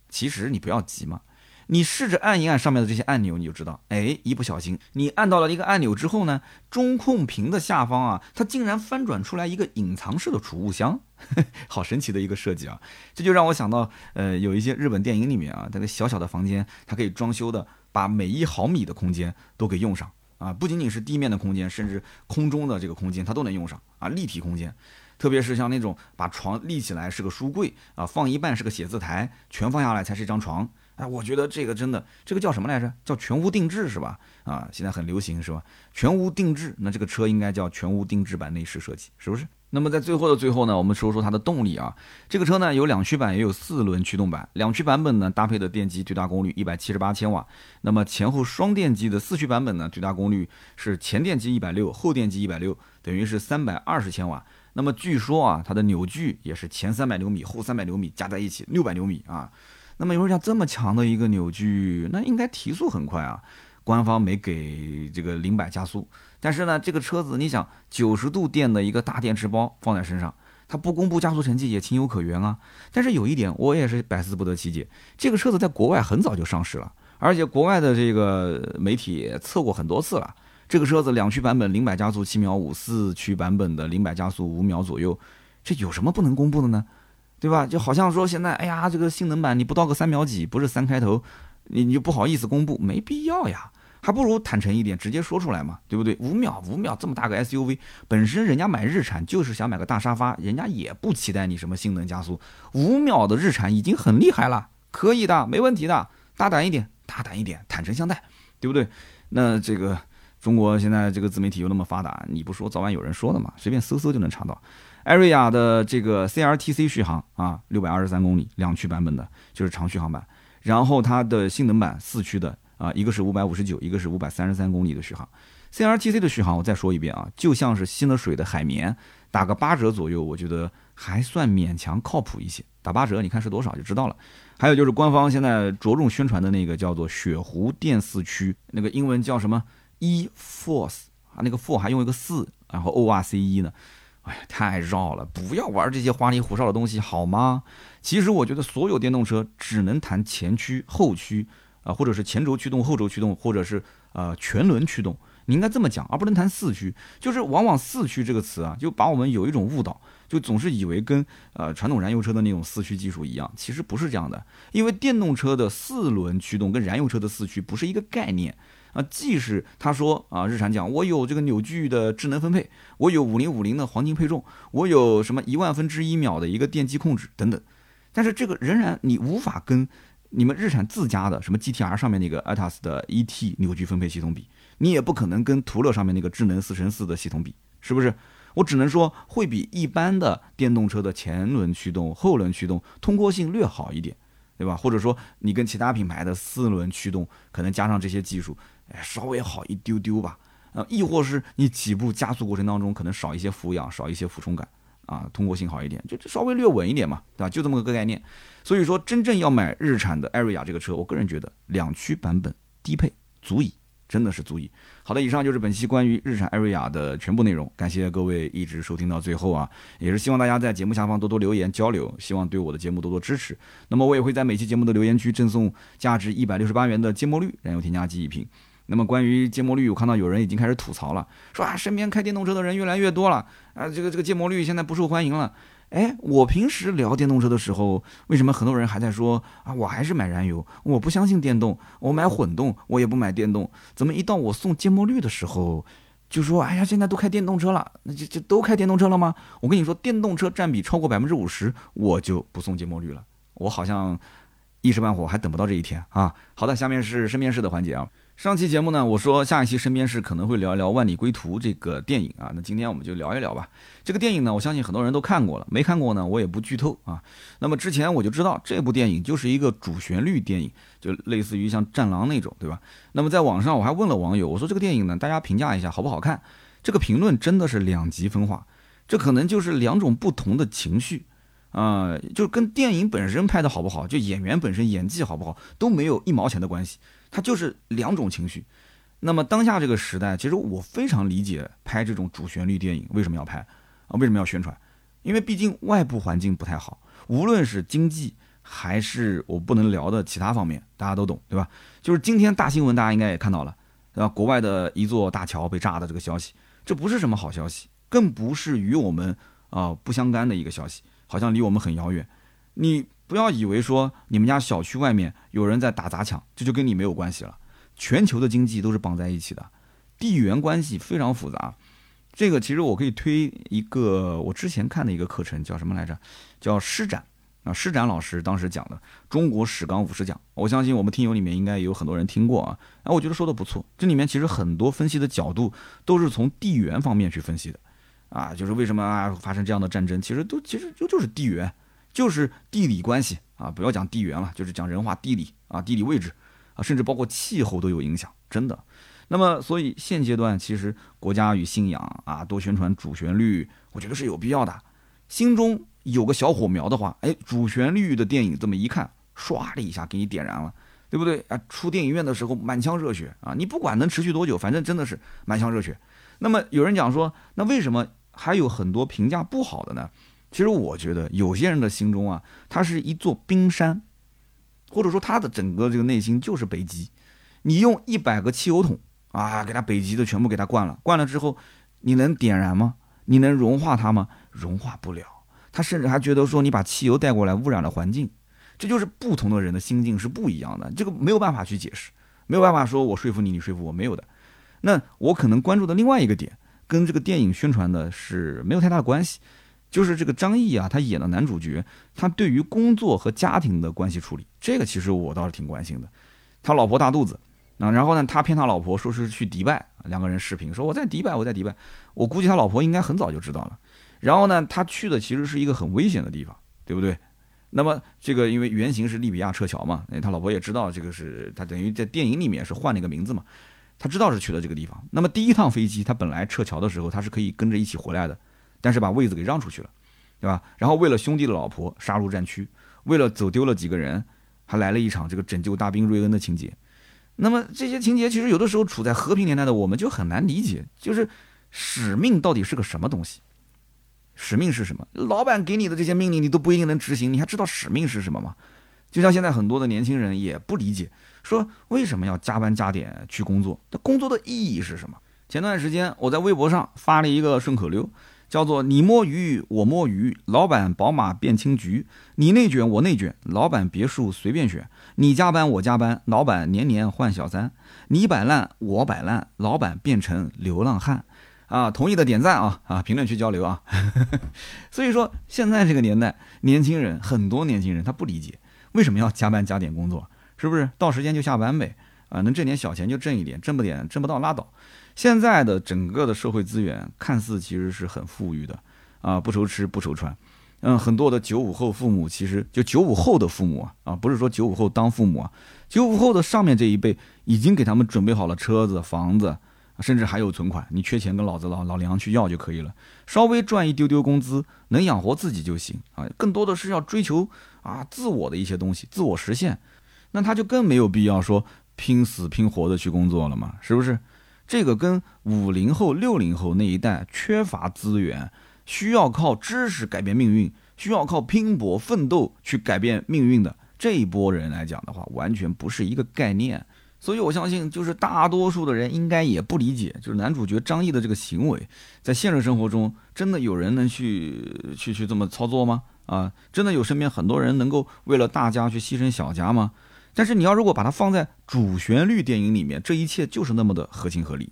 其实你不要急嘛。你试着按一按上面的这些按钮，你就知道，哎，一不小心你按到了一个按钮之后呢，中控屏的下方啊，它竟然翻转出来一个隐藏式的储物箱，*laughs* 好神奇的一个设计啊！这就让我想到，呃，有一些日本电影里面啊，那个小小的房间，它可以装修的，把每一毫米的空间都给用上啊，不仅仅是地面的空间，甚至空中的这个空间它都能用上啊，立体空间，特别是像那种把床立起来是个书柜啊，放一半是个写字台，全放下来才是一张床。哎，我觉得这个真的，这个叫什么来着？叫全屋定制是吧？啊，现在很流行是吧？全屋定制，那这个车应该叫全屋定制版内饰设计，是不是？那么在最后的最后呢，我们说说它的动力啊。这个车呢有两驱版，也有四轮驱动版。两驱版本呢搭配的电机最大功率一百七十八千瓦，那么前后双电机的四驱版本呢最大功率是前电机一百六，后电机一百六，等于是三百二十千瓦。那么据说啊，它的扭矩也是前三百牛米，后三百牛米加在一起六百牛米啊。那么有人讲这么强的一个扭矩，那应该提速很快啊。官方没给这个零百加速，但是呢，这个车子你想九十度电的一个大电池包放在身上，它不公布加速成绩也情有可原啊。但是有一点我也是百思不得其解，这个车子在国外很早就上市了，而且国外的这个媒体测过很多次了。这个车子两驱版本零百加速七秒五，四驱版本的零百加速五秒左右，这有什么不能公布的呢？对吧？就好像说现在，哎呀，这个性能版你不到个三秒几，不是三开头，你你就不好意思公布，没必要呀。还不如坦诚一点，直接说出来嘛，对不对？五秒，五秒，这么大个 SUV，本身人家买日产就是想买个大沙发，人家也不期待你什么性能加速，五秒的日产已经很厉害了，可以的，没问题的，大胆一点，大胆一点，坦诚相待，对不对？那这个中国现在这个自媒体又那么发达，你不说早晚有人说的嘛，随便搜搜就能查到。艾瑞亚的这个 C R T C 续航啊，六百二十三公里，两驱版本的，就是长续航版，然后它的性能版四驱的。啊，一个是五百五十九，一个是五百三十三公里的续航。C R T C 的续航，我再说一遍啊，就像是吸了水的海绵，打个八折左右，我觉得还算勉强靠谱一些。打八折，你看是多少就知道了。还有就是官方现在着重宣传的那个叫做雪狐电四驱，那个英文叫什么 E Force 啊，那个 For 还用一个四，然后 O R C E 呢，哎呀，太绕了，不要玩这些花里胡哨的东西好吗？其实我觉得所有电动车只能谈前驱后驱。啊，或者是前轴驱动、后轴驱动，或者是呃全轮驱动，你应该这么讲，而不能谈四驱。就是往往四驱这个词啊，就把我们有一种误导，就总是以为跟呃传统燃油车的那种四驱技术一样，其实不是这样的。因为电动车的四轮驱动跟燃油车的四驱不是一个概念啊。即使他说啊，日产讲我有这个扭矩的智能分配，我有五零五零的黄金配重，我有什么一万分之一秒的一个电机控制等等，但是这个仍然你无法跟。你们日产自家的什么 GTR 上面那个 ATAS 的 ET 扭矩分配系统比，你也不可能跟途乐上面那个智能四乘四的系统比，是不是？我只能说会比一般的电动车的前轮驱动、后轮驱动通过性略好一点，对吧？或者说你跟其他品牌的四轮驱动可能加上这些技术，稍微好一丢丢吧。呃，亦或是你起步加速过程当中可能少一些俯仰，少一些俯冲感。啊，通过性好一点，就稍微略稳一点嘛，对吧？就这么个概念。所以说，真正要买日产的艾瑞亚这个车，我个人觉得两驱版本低配足以，真的是足以。好的，以上就是本期关于日产艾瑞亚的全部内容，感谢各位一直收听到最后啊，也是希望大家在节目下方多多留言交流，希望对我的节目多多支持。那么我也会在每期节目的留言区赠送价值一百六十八元的芥末绿燃油添加剂一瓶。那么关于芥末绿，我看到有人已经开始吐槽了，说啊，身边开电动车的人越来越多了，啊，这个这个芥末绿现在不受欢迎了。哎，我平时聊电动车的时候，为什么很多人还在说啊，我还是买燃油，我不相信电动，我买混动，我也不买电动。怎么一到我送芥末绿的时候，就说哎呀，现在都开电动车了，那就就都开电动车了吗？我跟你说，电动车占比超过百分之五十，我就不送芥末绿了。我好像一时半会还等不到这一天啊。好的，下面是身边事的环节啊。上期节目呢，我说下一期身边事可能会聊一聊《万里归途》这个电影啊，那今天我们就聊一聊吧。这个电影呢，我相信很多人都看过了，没看过呢，我也不剧透啊。那么之前我就知道这部电影就是一个主旋律电影，就类似于像《战狼》那种，对吧？那么在网上我还问了网友，我说这个电影呢，大家评价一下好不好看？这个评论真的是两极分化，这可能就是两种不同的情绪啊，就跟电影本身拍的好不好，就演员本身演技好不好都没有一毛钱的关系。它就是两种情绪，那么当下这个时代，其实我非常理解拍这种主旋律电影为什么要拍啊？为什么要宣传？因为毕竟外部环境不太好，无论是经济还是我不能聊的其他方面，大家都懂，对吧？就是今天大新闻，大家应该也看到了，对吧？国外的一座大桥被炸的这个消息，这不是什么好消息，更不是与我们啊不相干的一个消息，好像离我们很遥远。你。不要以为说你们家小区外面有人在打砸抢，这就跟你没有关系了。全球的经济都是绑在一起的，地缘关系非常复杂。这个其实我可以推一个我之前看的一个课程，叫什么来着？叫施展啊，施展老师当时讲的《中国史纲五十讲》，我相信我们听友里面应该也有很多人听过啊。哎，我觉得说的不错。这里面其实很多分析的角度都是从地缘方面去分析的啊，就是为什么啊发生这样的战争，其实都其实就就是地缘。就是地理关系啊，不要讲地缘了，就是讲人话地理啊，地理位置啊，甚至包括气候都有影响，真的。那么，所以现阶段其实国家与信仰啊，多宣传主旋律，我觉得是有必要的。心中有个小火苗的话，哎，主旋律的电影这么一看，唰的一下给你点燃了，对不对啊？出电影院的时候满腔热血啊，你不管能持续多久，反正真的是满腔热血。那么有人讲说，那为什么还有很多评价不好的呢？其实我觉得有些人的心中啊，它是一座冰山，或者说他的整个这个内心就是北极。你用一百个汽油桶啊，给他北极的全部给他灌了，灌了之后，你能点燃吗？你能融化它吗？融化不了。他甚至还觉得说你把汽油带过来污染了环境。这就是不同的人的心境是不一样的，这个没有办法去解释，没有办法说我说服你，你说服我没有的。那我可能关注的另外一个点，跟这个电影宣传的是没有太大的关系，就是这个张译啊，他演的男主角，他对于工作和家庭的关系处理，这个其实我倒是挺关心的。他老婆大肚子啊，然后呢，他骗他老婆说是去迪拜，两个人视频说我在迪拜，我在迪拜，我估计他老婆应该很早就知道了。然后呢，他去的其实是一个很危险的地方，对不对？那么这个因为原型是利比亚撤侨嘛，他老婆也知道这个是他等于在电影里面是换了一个名字嘛，他知道是去了这个地方。那么第一趟飞机他本来撤侨的时候他是可以跟着一起回来的，但是把位子给让出去了，对吧？然后为了兄弟的老婆杀入战区，为了走丢了几个人，还来了一场这个拯救大兵瑞恩的情节。那么这些情节其实有的时候处在和平年代的我们就很难理解，就是使命到底是个什么东西？使命是什么？老板给你的这些命令，你都不一定能执行，你还知道使命是什么吗？就像现在很多的年轻人也不理解，说为什么要加班加点去工作？那工作的意义是什么？前段时间我在微博上发了一个顺口溜，叫做“你摸鱼，我摸鱼，老板宝马变青桔；你内卷，我内卷，老板别墅随便选；你加班，我加班，老板年年换小三；你摆烂，我摆烂，老板变成流浪汉。”啊，同意的点赞啊啊，评论区交流啊。*laughs* 所以说，现在这个年代，年轻人很多年轻人他不理解为什么要加班加点工作，是不是到时间就下班呗？啊，能挣点小钱就挣一点，挣不点挣不到拉倒。现在的整个的社会资源看似其实是很富裕的啊，不愁吃不愁穿。嗯，很多的九五后父母其实就九五后的父母啊啊，不是说九五后当父母啊，九五后的上面这一辈已经给他们准备好了车子房子。甚至还有存款，你缺钱跟老子老老梁去要就可以了，稍微赚一丢丢工资，能养活自己就行啊。更多的是要追求啊自我的一些东西，自我实现，那他就更没有必要说拼死拼活的去工作了嘛，是不是？这个跟五零后、六零后那一代缺乏资源，需要靠知识改变命运，需要靠拼搏奋斗去改变命运的这一波人来讲的话，完全不是一个概念。所以，我相信，就是大多数的人应该也不理解，就是男主角张译的这个行为，在现实生活中，真的有人能去去去这么操作吗？啊，真的有身边很多人能够为了大家去牺牲小家吗？但是你要如果把它放在主旋律电影里面，这一切就是那么的合情合理。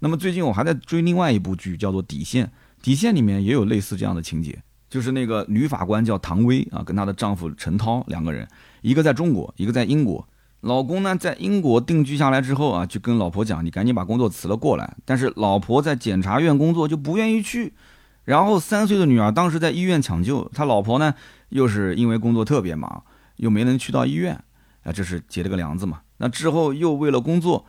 那么最近我还在追另外一部剧，叫做《底线》，《底线》里面也有类似这样的情节，就是那个女法官叫唐薇啊，跟她的丈夫陈涛两个人，一个在中国，一个在英国。老公呢，在英国定居下来之后啊，就跟老婆讲：“你赶紧把工作辞了过来。”但是老婆在检察院工作，就不愿意去。然后三岁的女儿当时在医院抢救，他老婆呢，又是因为工作特别忙，又没能去到医院，啊，这是结了个梁子嘛。那之后又为了工作，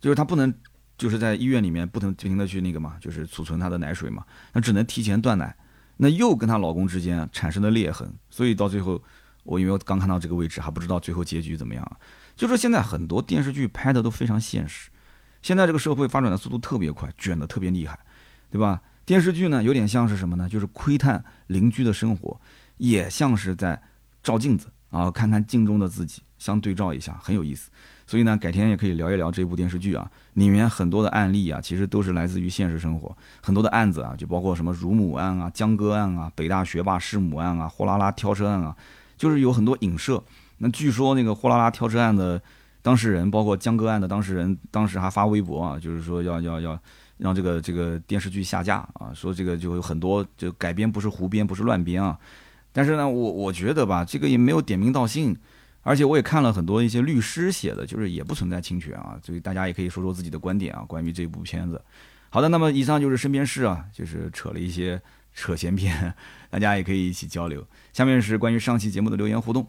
就是他不能，就是在医院里面不能不停的去那个嘛，就是储存他的奶水嘛，那只能提前断奶。那又跟她老公之间产生了裂痕，所以到最后，我因为我刚看到这个位置，还不知道最后结局怎么样。就说现在很多电视剧拍的都非常现实，现在这个社会发展的速度特别快，卷的特别厉害，对吧？电视剧呢有点像是什么呢？就是窥探邻居的生活，也像是在照镜子啊，看看镜中的自己，相对照一下，很有意思。所以呢，改天也可以聊一聊这部电视剧啊，里面很多的案例啊，其实都是来自于现实生活，很多的案子啊，就包括什么乳母案啊、江歌案啊、北大学霸弑母案啊、货拉拉挑车案啊，就是有很多影射。那据说那个货拉拉挑车案的当事人，包括江歌案的当事人，当时还发微博啊，就是说要要要让这个这个电视剧下架啊，说这个就有很多就改编不是胡编不是乱编啊。但是呢，我我觉得吧，这个也没有点名道姓，而且我也看了很多一些律师写的，就是也不存在侵权啊，所以大家也可以说说自己的观点啊，关于这部片子。好的，那么以上就是身边事啊，就是扯了一些扯闲篇，大家也可以一起交流。下面是关于上期节目的留言互动。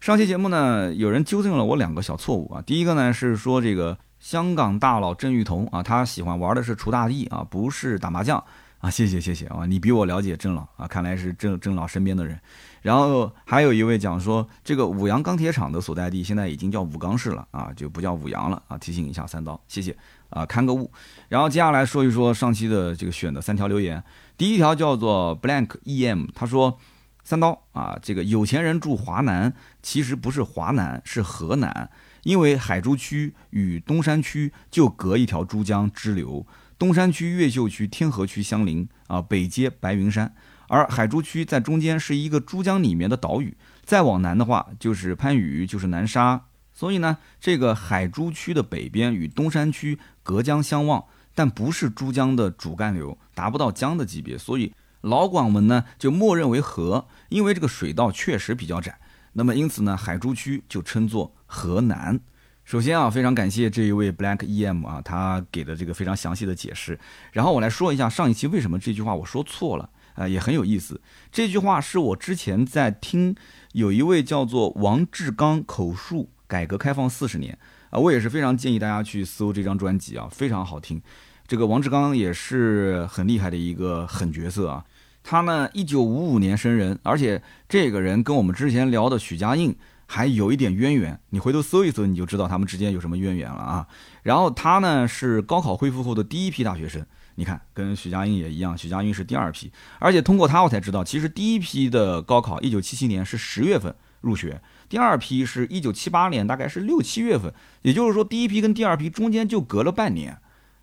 上期节目呢，有人纠正了我两个小错误啊。第一个呢是说这个香港大佬郑裕彤啊，他喜欢玩的是锄大地啊，不是打麻将啊。谢谢谢谢啊，你比我了解郑老啊，看来是郑郑老身边的人。然后还有一位讲说，这个五羊钢铁厂的所在地现在已经叫武钢市了啊，就不叫五羊了啊。提醒一下三刀，谢谢啊，看个误。然后接下来说一说上期的这个选的三条留言，第一条叫做 blank em，他说。三刀啊，这个有钱人住华南，其实不是华南，是河南，因为海珠区与东山区就隔一条珠江支流，东山区越秀区天河区相邻啊，北接白云山，而海珠区在中间是一个珠江里面的岛屿，再往南的话就是番禺，就是南沙。所以呢，这个海珠区的北边与东山区隔江相望，但不是珠江的主干流，达不到江的级别，所以老广们呢就默认为河，因为这个水道确实比较窄。那么因此呢，海珠区就称作河南。首先啊，非常感谢这一位 Black EM 啊，他给的这个非常详细的解释。然后我来说一下上一期为什么这句话我说错了啊，也很有意思。这句话是我之前在听有一位叫做王志刚口述。改革开放四十年啊，我也是非常建议大家去搜这张专辑啊，非常好听。这个王志刚也是很厉害的一个狠角色啊。他呢，一九五五年生人，而且这个人跟我们之前聊的许家印还有一点渊源。你回头搜一搜，你就知道他们之间有什么渊源了啊。然后他呢是高考恢复后的第一批大学生，你看跟许家印也一样，许家印是第二批。而且通过他我才知道，其实第一批的高考一九七七年是十月份入学。第二批是一九七八年，大概是六七月份，也就是说，第一批跟第二批中间就隔了半年，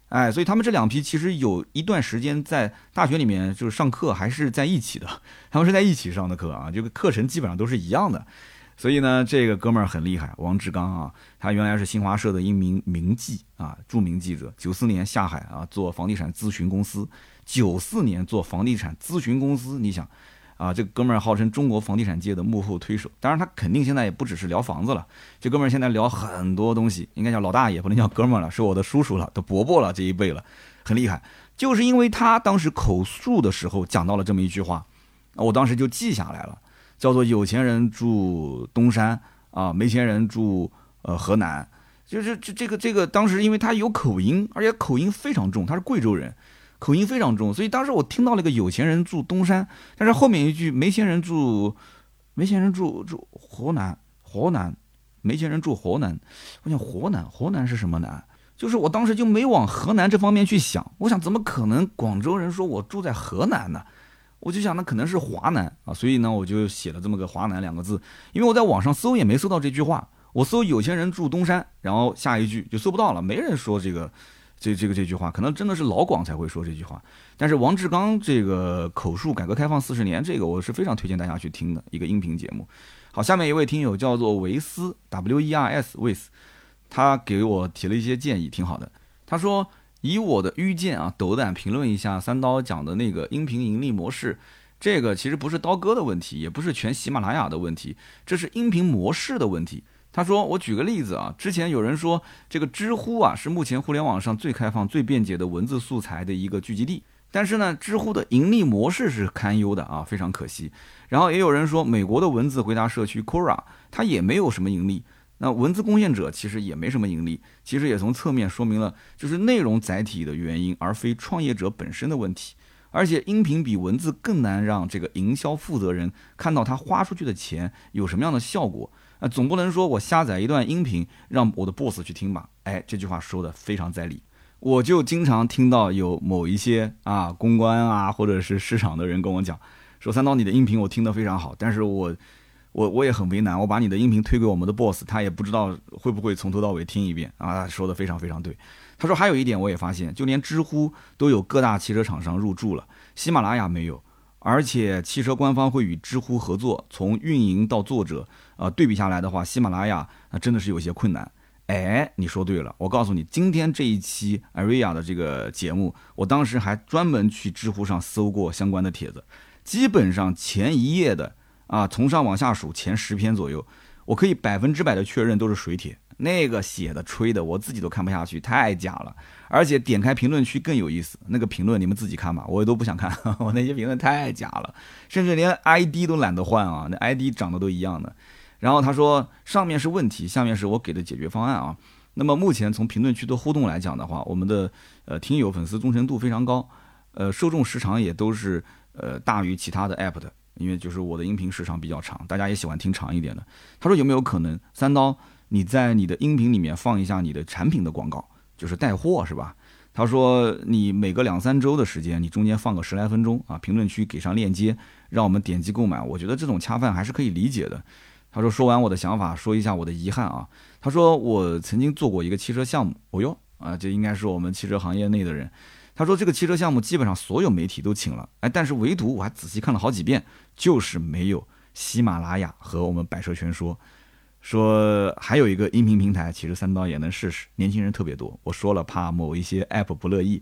哎，所以他们这两批其实有一段时间在大学里面就是上课还是在一起的，他们是在一起上的课啊，这个课程基本上都是一样的，所以呢，这个哥们儿很厉害，王志刚啊，他原来是新华社的一名名记啊，著名记者，九四年下海啊做房地产咨询公司，九四年做房地产咨询公司，你想。啊，这哥们儿号称中国房地产界的幕后推手，当然他肯定现在也不只是聊房子了，这哥们儿现在聊很多东西，应该叫老大爷，不能叫哥们儿了，是我的叔叔了，都伯伯了这一辈了，很厉害。就是因为他当时口述的时候讲到了这么一句话，我当时就记下来了，叫做有钱人住东山啊，没钱人住呃河南，就是这这个这个当时因为他有口音，而且口音非常重，他是贵州人。口音非常重，所以当时我听到了一个有钱人住东山，但是后面一句没钱人住，没钱人住住河南，河南，没钱人住河南。我想河南，河南是什么南？就是我当时就没往河南这方面去想。我想怎么可能广州人说我住在河南呢？我就想那可能是华南啊，所以呢我就写了这么个华南两个字。因为我在网上搜也没搜到这句话，我搜有钱人住东山，然后下一句就搜不到了，没人说这个。这这个这句话可能真的是老广才会说这句话，但是王志刚这个口述改革开放四十年，这个我是非常推荐大家去听的一个音频节目。好，下面一位听友叫做维斯 W E R S 维斯，他给我提了一些建议，挺好的。他说以我的愚见啊，斗胆评论一下三刀讲的那个音频盈利模式，这个其实不是刀哥的问题，也不是全喜马拉雅的问题，这是音频模式的问题。他说：“我举个例子啊，之前有人说这个知乎啊是目前互联网上最开放、最便捷的文字素材的一个聚集地，但是呢，知乎的盈利模式是堪忧的啊，非常可惜。然后也有人说，美国的文字回答社区 Quora 它也没有什么盈利，那文字贡献者其实也没什么盈利，其实也从侧面说明了就是内容载体的原因，而非创业者本身的问题。而且音频比文字更难让这个营销负责人看到他花出去的钱有什么样的效果。”啊，总不能说我下载一段音频让我的 boss 去听吧？哎，这句话说的非常在理。我就经常听到有某一些啊公关啊或者是市场的人跟我讲，说三刀你的音频我听得非常好，但是我我我也很为难，我把你的音频推给我们的 boss，他也不知道会不会从头到尾听一遍啊。说的非常非常对。他说还有一点我也发现，就连知乎都有各大汽车厂商入驻了，喜马拉雅没有。而且汽车官方会与知乎合作，从运营到作者，呃，对比下来的话，喜马拉雅那真的是有些困难。哎，你说对了，我告诉你，今天这一期艾瑞亚的这个节目，我当时还专门去知乎上搜过相关的帖子，基本上前一页的啊，从上往下数前十篇左右，我可以百分之百的确认都是水帖。那个写的吹的，我自己都看不下去，太假了。而且点开评论区更有意思，那个评论你们自己看吧，我都不想看，*laughs* 我那些评论太假了，甚至连 ID 都懒得换啊，那 ID 长得都一样的。然后他说上面是问题，下面是我给的解决方案啊。那么目前从评论区的互动来讲的话，我们的呃听友粉丝忠诚度非常高，呃受众时长也都是呃大于其他的 app 的，因为就是我的音频时长比较长，大家也喜欢听长一点的。他说有没有可能三刀？你在你的音频里面放一下你的产品的广告，就是带货是吧？他说你每隔两三周的时间，你中间放个十来分钟啊，评论区给上链接，让我们点击购买。我觉得这种恰饭还是可以理解的。他说说完我的想法，说一下我的遗憾啊。他说我曾经做过一个汽车项目，哦哟啊，这应该是我们汽车行业内的人。他说这个汽车项目基本上所有媒体都请了，哎，但是唯独我还仔细看了好几遍，就是没有喜马拉雅和我们百车全说。说还有一个音频平台，其实三刀也能试试，年轻人特别多。我说了，怕某一些 app 不乐意。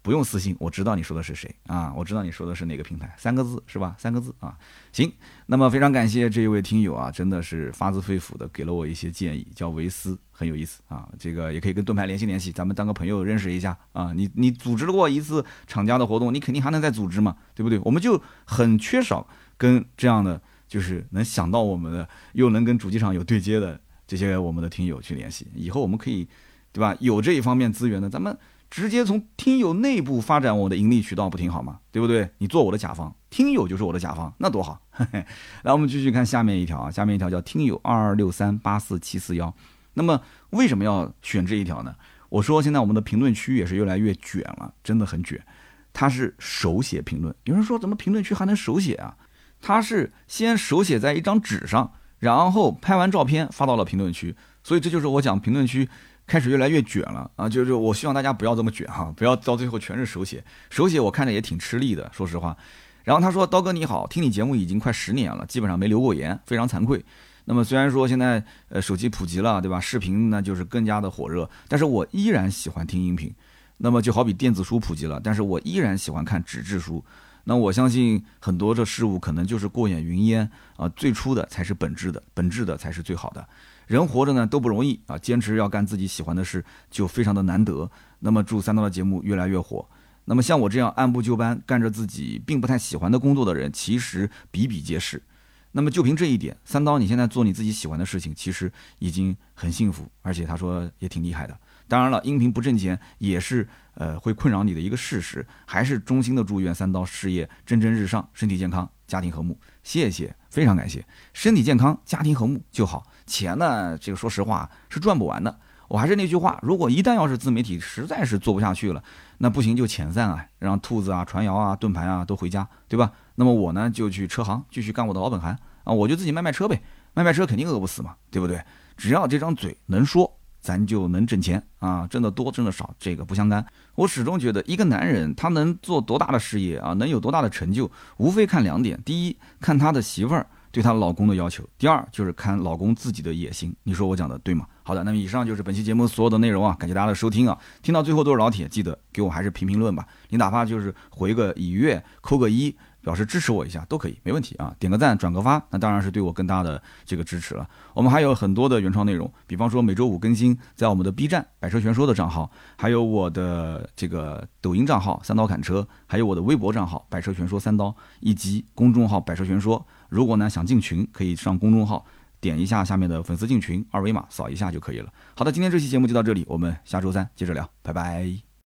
不用私信，我知道你说的是谁啊？我知道你说的是哪个平台，三个字是吧？三个字啊，行。那么非常感谢这一位听友啊，真的是发自肺腑的给了我一些建议，叫维斯，很有意思啊。这个也可以跟盾牌联系联系，咱们当个朋友认识一下啊。你你组织过一次厂家的活动，你肯定还能再组织嘛，对不对？我们就很缺少跟这样的就是能想到我们的，又能跟主机厂有对接的这些我们的听友去联系。以后我们可以，对吧？有这一方面资源的，咱们。直接从听友内部发展我的盈利渠道不挺好吗？对不对？你做我的甲方，听友就是我的甲方，那多好。*laughs* 来，我们继续看下面一条啊，下面一条叫听友二二六三八四七四幺。那么为什么要选这一条呢？我说现在我们的评论区也是越来越卷了，真的很卷。它是手写评论，有人说怎么评论区还能手写啊？它是先手写在一张纸上，然后拍完照片发到了评论区，所以这就是我讲评论区。开始越来越卷了啊！就是我希望大家不要这么卷哈，不要到最后全是手写，手写我看着也挺吃力的，说实话。然后他说：“刀哥你好，听你节目已经快十年了，基本上没留过言，非常惭愧。那么虽然说现在呃手机普及了，对吧？视频呢就是更加的火热，但是我依然喜欢听音频。那么就好比电子书普及了，但是我依然喜欢看纸质书。那我相信很多这事物可能就是过眼云烟啊，最初的才是本质的，本质的才是最好的。”人活着呢都不容易啊，坚持要干自己喜欢的事就非常的难得。那么祝三刀的节目越来越火。那么像我这样按部就班干着自己并不太喜欢的工作的人，其实比比皆是。那么就凭这一点，三刀你现在做你自己喜欢的事情，其实已经很幸福，而且他说也挺厉害的。当然了，音频不挣钱也是呃会困扰你的一个事实。还是衷心的祝愿三刀事业蒸蒸日上，身体健康，家庭和睦。谢谢，非常感谢，身体健康，家庭和睦就好。钱呢，这个说实话是赚不完的。我还是那句话，如果一旦要是自媒体实在是做不下去了，那不行就遣散啊，让兔子啊、传谣啊、盾牌啊都回家，对吧？那么我呢就去车行继续干我的老本行啊，我就自己卖卖车呗，卖卖车肯定饿不死嘛，对不对？只要这张嘴能说，咱就能挣钱啊，挣得多挣得少这个不相干。我始终觉得一个男人他能做多大的事业啊，能有多大的成就，无非看两点：第一，看他的媳妇儿。对她老公的要求，第二就是看老公自己的野心。你说我讲的对吗？好的，那么以上就是本期节目所有的内容啊，感谢大家的收听啊。听到最后都是老铁，记得给我还是评评论吧。你哪怕就是回个已阅，扣个一，表示支持我一下都可以，没问题啊。点个赞，转个发，那当然是对我更大的这个支持了。我们还有很多的原创内容，比方说每周五更新，在我们的 B 站百车全说的账号，还有我的这个抖音账号三刀砍车，还有我的微博账号百车全说三刀，以及公众号百车全说。如果呢想进群，可以上公众号，点一下下面的粉丝进群二维码，扫一下就可以了。好的，今天这期节目就到这里，我们下周三接着聊，拜拜。